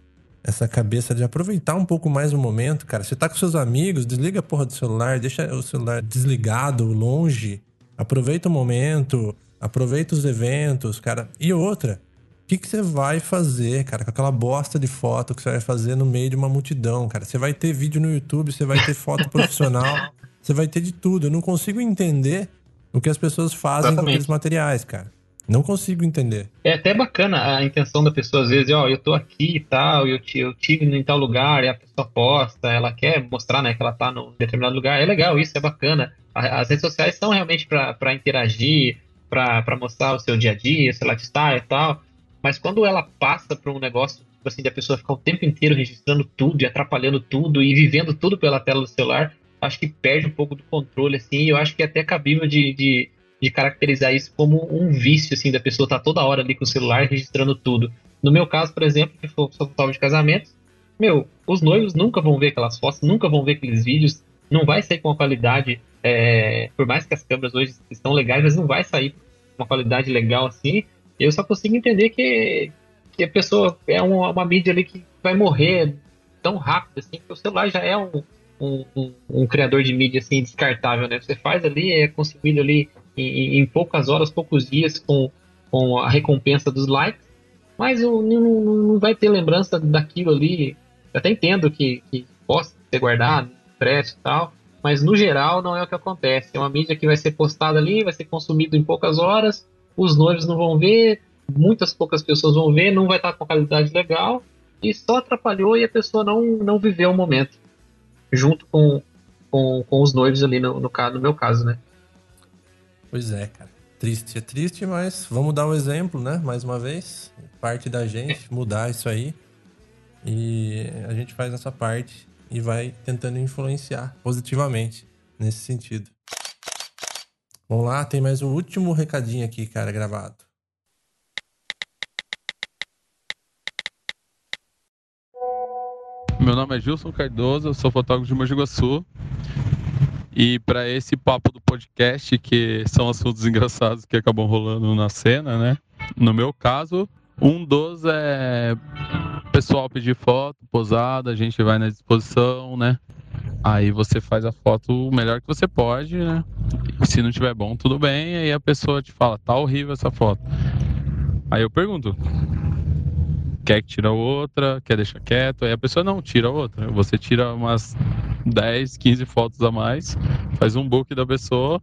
essa cabeça de aproveitar um pouco mais o momento, cara. Você tá com seus amigos, desliga a porra do celular, deixa o celular desligado, longe. Aproveita o momento, aproveita os eventos, cara. E outra, o que, que você vai fazer, cara, com aquela bosta de foto que você vai fazer no meio de uma multidão, cara? Você vai ter vídeo no YouTube, você vai ter foto profissional, você vai ter de tudo. Eu não consigo entender o que as pessoas fazem Exatamente. com aqueles materiais, cara. Não consigo entender. É até bacana a intenção da pessoa, às vezes, ó, eu tô aqui e tal, eu, eu tive em tal lugar, e a pessoa posta, ela quer mostrar, né, que ela tá num determinado lugar. É legal isso, é bacana. As redes sociais são realmente para interagir, para mostrar o seu dia a dia, seu lifestyle e tal. Mas quando ela passa para um negócio tipo assim da pessoa ficar o tempo inteiro registrando tudo e atrapalhando tudo e vivendo tudo pela tela do celular, acho que perde um pouco do controle assim. E eu acho que é até cabível de, de, de caracterizar isso como um vício assim da pessoa estar tá toda hora ali com o celular registrando tudo. No meu caso, por exemplo, que sou fotógrafo de casamento, meu, os noivos nunca vão ver aquelas fotos, nunca vão ver aqueles vídeos, não vai sair com uma qualidade, é, por mais que as câmeras hoje estão legais, mas não vai sair com uma qualidade legal assim. Eu só consigo entender que, que a pessoa é uma, uma mídia ali que vai morrer tão rápido assim, que o celular já é um, um, um, um, criador de mídia assim descartável, né? Você faz ali, é conseguido ali em, em poucas horas, poucos dias com, com a recompensa dos likes, mas não, não, não vai ter lembrança daquilo ali eu até entendo que, que possa ser guardado, impresso e tal, mas no geral não é o que acontece. É uma mídia que vai ser postada ali, vai ser consumido em poucas horas, os noivos não vão ver, muitas poucas pessoas vão ver, não vai estar com qualidade legal e só atrapalhou e a pessoa não, não viveu o momento junto com, com, com os noivos ali no, no, no meu caso, né? Pois é, cara. Triste é triste, mas vamos dar um exemplo, né? Mais uma vez, parte da gente mudar isso aí. E a gente faz essa parte e vai tentando influenciar positivamente nesse sentido. Vamos lá, tem mais um último recadinho aqui, cara, gravado. Meu nome é Gilson Cardoso, eu sou fotógrafo de Mogi Guaçu. E para esse papo do podcast, que são assuntos engraçados que acabam rolando na cena, né? No meu caso, um dos é pessoal pedir foto, posada, a gente vai na disposição, né? Aí você faz a foto o melhor que você pode, né? E se não tiver bom, tudo bem. Aí a pessoa te fala, tá horrível essa foto. Aí eu pergunto, quer que tira outra? Quer deixar quieto? Aí a pessoa não tira outra. Você tira umas 10, 15 fotos a mais, faz um book da pessoa.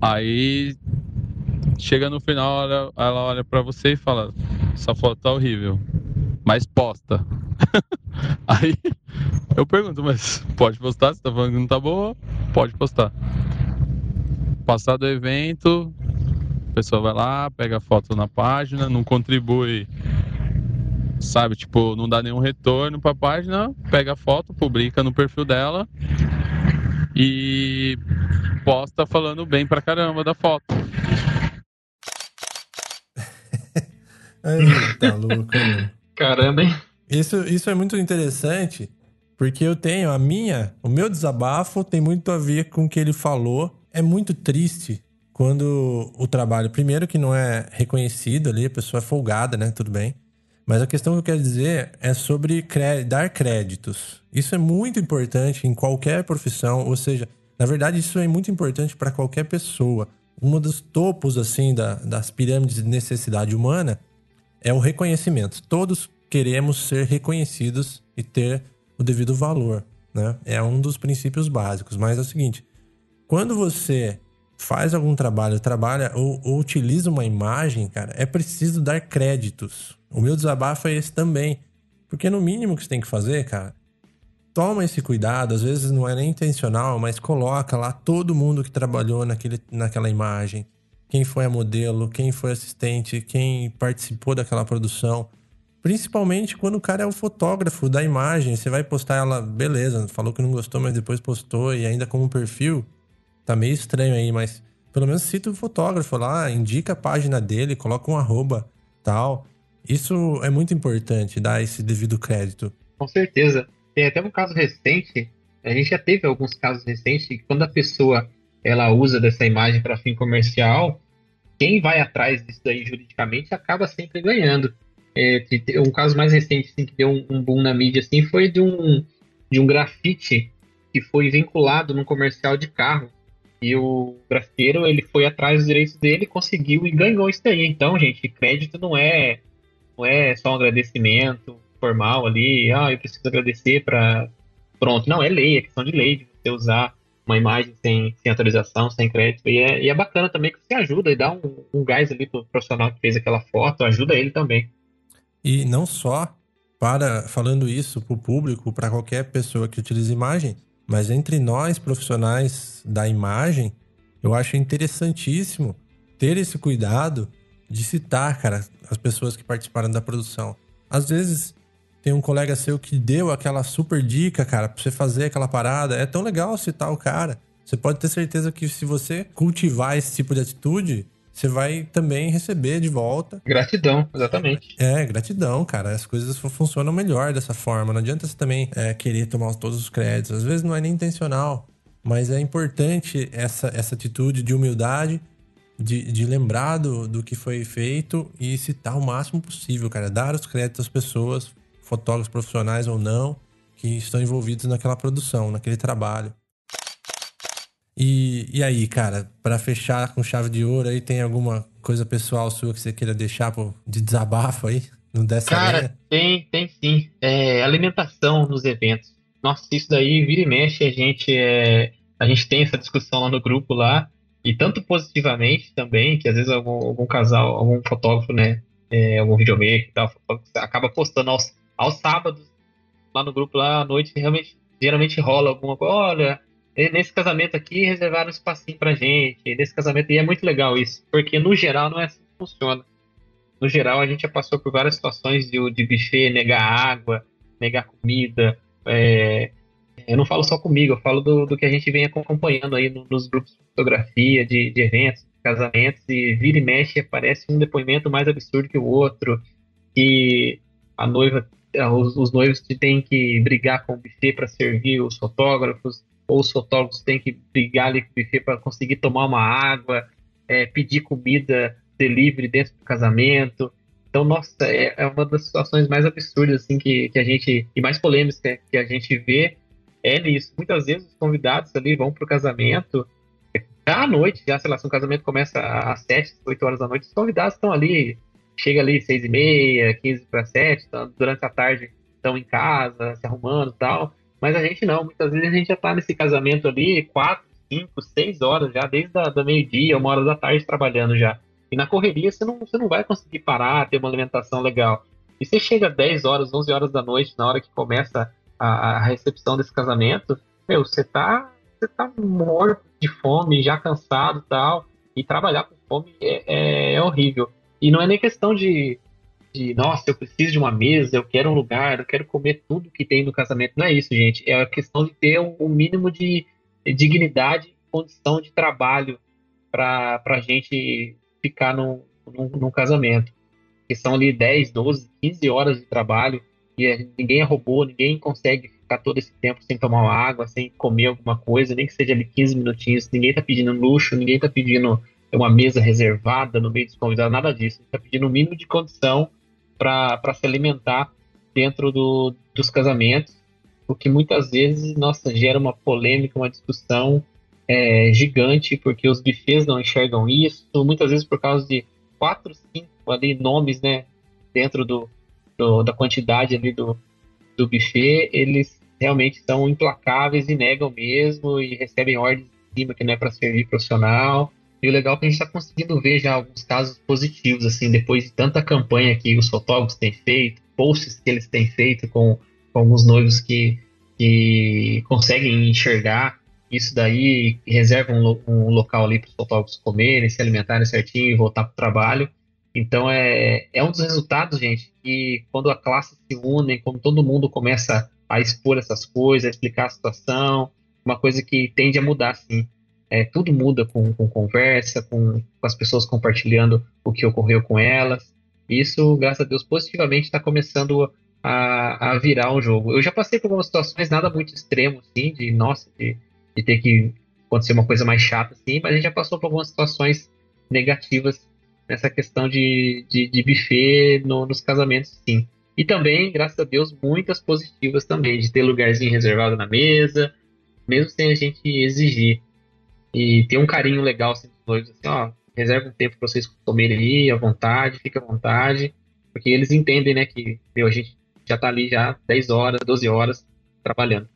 Aí chega no final, ela, ela olha para você e fala: essa foto tá horrível mas posta. Aí eu pergunto, mas pode postar? Você tá falando que não tá boa? Pode postar. Passado o evento, a pessoa vai lá, pega a foto na página, não contribui, sabe? Tipo, não dá nenhum retorno pra página, pega a foto, publica no perfil dela e posta falando bem pra caramba da foto. Ai, tá louco, né? Caramba, hein? Isso, isso é muito interessante, porque eu tenho a minha, o meu desabafo tem muito a ver com o que ele falou. É muito triste quando o trabalho, primeiro que não é reconhecido ali, a pessoa é folgada, né? Tudo bem. Mas a questão que eu quero dizer é sobre dar créditos. Isso é muito importante em qualquer profissão, ou seja, na verdade, isso é muito importante para qualquer pessoa. Um dos topos, assim, da, das pirâmides de necessidade humana é o reconhecimento. Todos queremos ser reconhecidos e ter o devido valor, né? É um dos princípios básicos. Mas é o seguinte: quando você faz algum trabalho, trabalha ou, ou utiliza uma imagem, cara, é preciso dar créditos. O meu desabafo é esse também. Porque no mínimo que você tem que fazer, cara, toma esse cuidado, às vezes não é nem intencional, mas coloca lá todo mundo que trabalhou naquele, naquela imagem quem foi a modelo, quem foi assistente, quem participou daquela produção. Principalmente quando o cara é o fotógrafo da imagem. Você vai postar ela, beleza, falou que não gostou, mas depois postou e ainda como perfil. Tá meio estranho aí, mas pelo menos cita o fotógrafo lá, indica a página dele, coloca um arroba, tal. Isso é muito importante, dar esse devido crédito. Com certeza. Tem até um caso recente, a gente já teve alguns casos recentes, que quando a pessoa ela usa dessa imagem para fim comercial, quem vai atrás disso daí juridicamente acaba sempre ganhando. É, um caso mais recente assim, que deu um, um, boom na mídia assim, foi de um, de um grafite que foi vinculado num comercial de carro. E o grafiteiro ele foi atrás dos direitos dele, conseguiu e ganhou isso daí. Então, gente, crédito não é, não é só um agradecimento formal ali, ah, eu preciso agradecer para. Pronto, não, é lei, é questão de lei de você usar uma imagem sem, sem autorização, sem crédito. E é, e é bacana também que você ajuda e dá um, um gás ali pro profissional que fez aquela foto, ajuda ele também. E não só para falando isso para o público, para qualquer pessoa que utilize imagem, mas entre nós profissionais da imagem, eu acho interessantíssimo ter esse cuidado de citar, cara, as pessoas que participaram da produção. Às vezes tem um colega seu que deu aquela super dica, cara, pra você fazer aquela parada. É tão legal citar o cara. Você pode ter certeza que se você cultivar esse tipo de atitude, você vai também receber de volta. Gratidão, exatamente. É, gratidão, cara. As coisas funcionam melhor dessa forma. Não adianta você também é, querer tomar todos os créditos. Às vezes não é nem intencional. Mas é importante essa, essa atitude de humildade, de, de lembrar do, do que foi feito e citar o máximo possível, cara. Dar os créditos às pessoas, fotógrafos profissionais ou não, que estão envolvidos naquela produção, naquele trabalho. E, e aí, cara, para fechar com chave de ouro aí, tem alguma coisa pessoal sua que você queira deixar pô, de desabafo aí? No dessa Cara, linha? tem, tem sim. É, alimentação nos eventos. Nossa, isso daí vira e mexe, a gente, é, a gente tem essa discussão lá no grupo lá, e tanto positivamente também, que às vezes algum, algum casal, algum fotógrafo, né, é, algum videomaker e tal, acaba postando aos, aos sábados lá no grupo lá à noite, realmente, geralmente rola alguma coisa, olha, nesse casamento aqui reservaram um espacinho pra gente, nesse casamento, e é muito legal isso, porque no geral não é assim que funciona. No geral, a gente já passou por várias situações de, de buffet, negar água, negar comida. É, eu não falo só comigo, eu falo do, do que a gente vem acompanhando aí nos grupos de fotografia, de, de eventos, casamentos, e vira e mexe, aparece um depoimento mais absurdo que o outro, que a noiva, os, os noivos têm que brigar com o buffet para servir os fotógrafos, ou os fotógrafos têm que brigar ali com o buffet para conseguir tomar uma água, é, pedir comida delivery dentro do casamento. Então, nossa, é, é, uma das situações mais absurdas assim que, que a gente e mais polêmicas que a gente vê é nisso. Muitas vezes os convidados ali vão para o casamento já à noite, já sei lá, se o casamento começa às 7, 8 horas da noite, os convidados estão ali, chega ali 6 e meia, 15 para 7, então, durante a tarde estão em casa, se arrumando e tal. Mas a gente não, muitas vezes a gente já está nesse casamento ali 4, 5, 6 horas já, desde da meio-dia, uma hora da tarde trabalhando já. E na correria você não, você não vai conseguir parar, ter uma alimentação legal. E você chega 10 horas, 11 horas da noite, na hora que começa a, a recepção desse casamento, meu, você tá, você tá morto de fome, já cansado e tal. E trabalhar com fome é, é, é horrível. E não é nem questão de, de, nossa, eu preciso de uma mesa, eu quero um lugar, eu quero comer tudo que tem no casamento. Não é isso, gente. É a questão de ter um, um mínimo de dignidade e condição de trabalho para a gente ficar num, num, num casamento. Que são ali 10, 12, 15 horas de trabalho e é, ninguém é robô, ninguém consegue ficar todo esse tempo sem tomar água, sem comer alguma coisa, nem que seja ali 15 minutinhos. Ninguém está pedindo luxo, ninguém está pedindo uma mesa reservada no meio dos convidados, nada disso. Está pedindo o mínimo de condição para se alimentar dentro do, dos casamentos, o que muitas vezes, nossa, gera uma polêmica, uma discussão é, gigante, porque os buffets não enxergam isso, muitas vezes por causa de quatro, cinco ali nomes, né, dentro do, do da quantidade ali do, do buffet, eles realmente são implacáveis e negam mesmo e recebem ordens de cima que não é para servir profissional. E o legal é que a gente está conseguindo ver já alguns casos positivos, assim, depois de tanta campanha que os fotógrafos têm feito, posts que eles têm feito com, com alguns noivos que, que conseguem enxergar isso daí reserva um, um local ali para os fotógrafos comerem, se alimentarem certinho e voltar para o trabalho. Então é, é um dos resultados, gente, que quando a classe se une, quando todo mundo começa a expor essas coisas, a explicar a situação, uma coisa que tende a mudar, sim. É, tudo muda com, com conversa, com, com as pessoas compartilhando o que ocorreu com elas. Isso, graças a Deus, positivamente está começando a, a virar um jogo. Eu já passei por algumas situações nada muito extremo, assim, de nossa, de de ter que acontecer uma coisa mais chata, assim, mas a gente já passou por algumas situações negativas nessa questão de, de, de buffet no, nos casamentos, sim. E também, graças a Deus, muitas positivas também, de ter lugarzinho reservado na mesa, mesmo sem a gente exigir. E ter um carinho legal assim, dos assim, ó, reserva um tempo para vocês comerem aí, à vontade, fica à vontade, porque eles entendem, né, que, meu, a gente já tá ali já 10 horas, 12 horas trabalhando.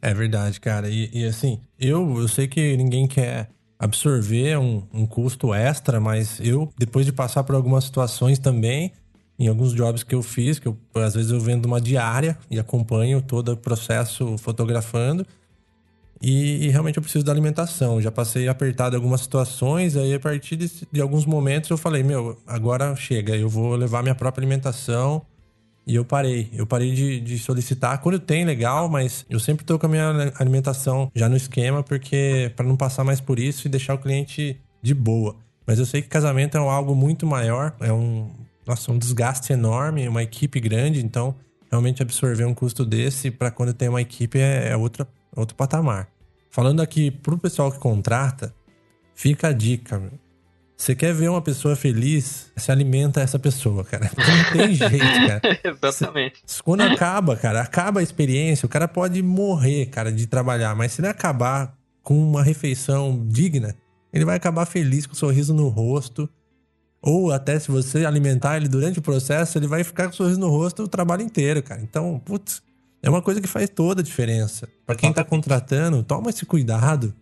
É verdade, cara. E, e, assim, eu, eu sei que ninguém quer absorver um, um custo extra, mas eu, depois de passar por algumas situações também, em alguns jobs que eu fiz, que eu, às vezes eu vendo uma diária e acompanho todo o processo fotografando. E, e, realmente eu preciso da alimentação. Já passei apertado algumas situações, aí a partir de, de, alguns momentos eu falei, meu, agora chega, eu vou levar minha própria alimentação. E eu parei. Eu parei de, de solicitar. Quando tem, legal, mas eu sempre tô com a minha alimentação já no esquema, porque para não passar mais por isso e deixar o cliente de boa. Mas eu sei que casamento é algo muito maior, é um, nossa, um desgaste enorme, uma equipe grande, então realmente absorver um custo desse para quando tem uma equipe é, é outra, outro patamar. Falando aqui pro pessoal que contrata, fica a dica, meu. Você quer ver uma pessoa feliz, se alimenta essa pessoa, cara. Não tem jeito, cara. Exatamente. Quando acaba, cara, acaba a experiência, o cara pode morrer, cara, de trabalhar, mas se ele acabar com uma refeição digna, ele vai acabar feliz com um sorriso no rosto. Ou até se você alimentar ele durante o processo, ele vai ficar com um sorriso no rosto o trabalho inteiro, cara. Então, putz, é uma coisa que faz toda a diferença. Para quem tá contratando, toma esse cuidado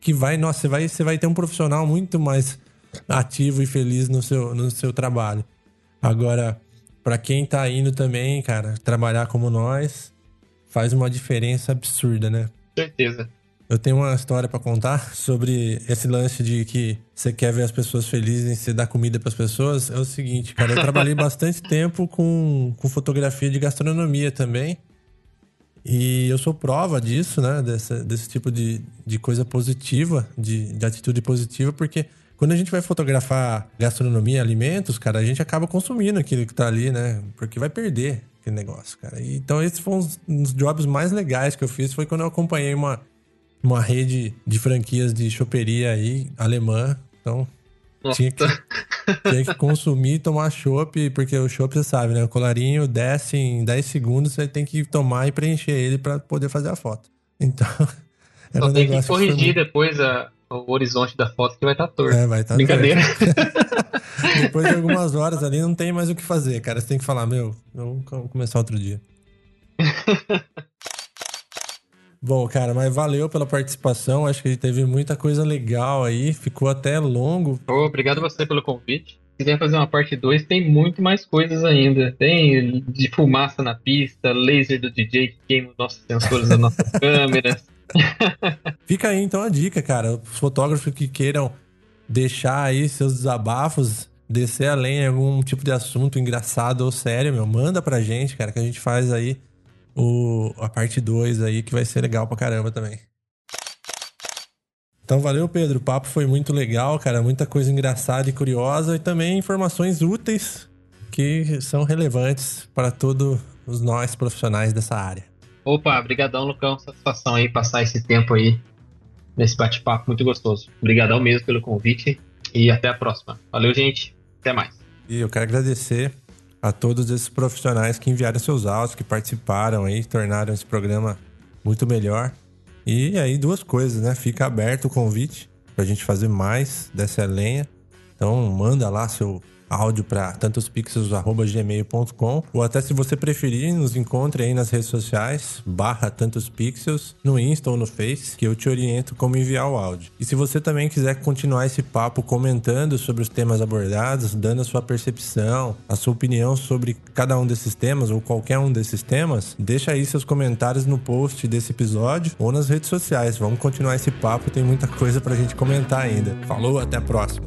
que vai, nossa, você vai, você vai ter um profissional muito mais ativo e feliz no seu, no seu trabalho. Agora, para quem tá indo também, cara, trabalhar como nós, faz uma diferença absurda, né? Certeza. Eu tenho uma história para contar sobre esse lance de que você quer ver as pessoas felizes e você dá comida para as pessoas. É o seguinte, cara, eu trabalhei bastante tempo com, com fotografia de gastronomia também. E eu sou prova disso, né? Desse, desse tipo de, de coisa positiva, de, de atitude positiva, porque quando a gente vai fotografar gastronomia, alimentos, cara, a gente acaba consumindo aquilo que tá ali, né? Porque vai perder aquele negócio, cara. E, então, esses foram os, os jobs mais legais que eu fiz. Foi quando eu acompanhei uma, uma rede de franquias de choperia aí, alemã. Então, tinha que, tinha que consumir e tomar chopp, porque o chopp, você sabe, né? O colarinho desce em 10 segundos, você tem que tomar e preencher ele para poder fazer a foto. Então. Só um tem que corrigir muito... depois a, o horizonte da foto que vai estar tá torto. É, vai estar tá Brincadeira. depois de algumas horas ali, não tem mais o que fazer, cara. Você tem que falar, meu, vamos começar outro dia. Bom, cara, mas valeu pela participação. Acho que teve muita coisa legal aí. Ficou até longo. Oh, obrigado você pelo convite. Se quiser fazer uma parte 2, tem muito mais coisas ainda. Tem de fumaça na pista, laser do DJ que queima os nossos sensores das nossas câmeras. Fica aí então a dica, cara. Os fotógrafos que queiram deixar aí seus desabafos, descer além em algum tipo de assunto engraçado ou sério, meu, manda pra gente, cara, que a gente faz aí o, a parte 2 aí, que vai ser legal pra caramba também. Então valeu, Pedro. O papo foi muito legal, cara. Muita coisa engraçada e curiosa e também informações úteis que são relevantes para todos os nós profissionais dessa área. Opa, brigadão, Lucão. Satisfação aí passar esse tempo aí nesse bate-papo muito gostoso. Obrigadão mesmo pelo convite e até a próxima. Valeu, gente. Até mais. E eu quero agradecer a todos esses profissionais que enviaram seus áudios, que participaram aí, tornaram esse programa muito melhor. E aí, duas coisas, né? Fica aberto o convite pra gente fazer mais dessa lenha. Então, manda lá seu áudio para tantospixels.gmail.com ou até se você preferir, nos encontre aí nas redes sociais, barra tantospixels, no Insta ou no Face, que eu te oriento como enviar o áudio. E se você também quiser continuar esse papo comentando sobre os temas abordados, dando a sua percepção, a sua opinião sobre cada um desses temas ou qualquer um desses temas, deixa aí seus comentários no post desse episódio ou nas redes sociais. Vamos continuar esse papo, tem muita coisa pra gente comentar ainda. Falou, até a próxima.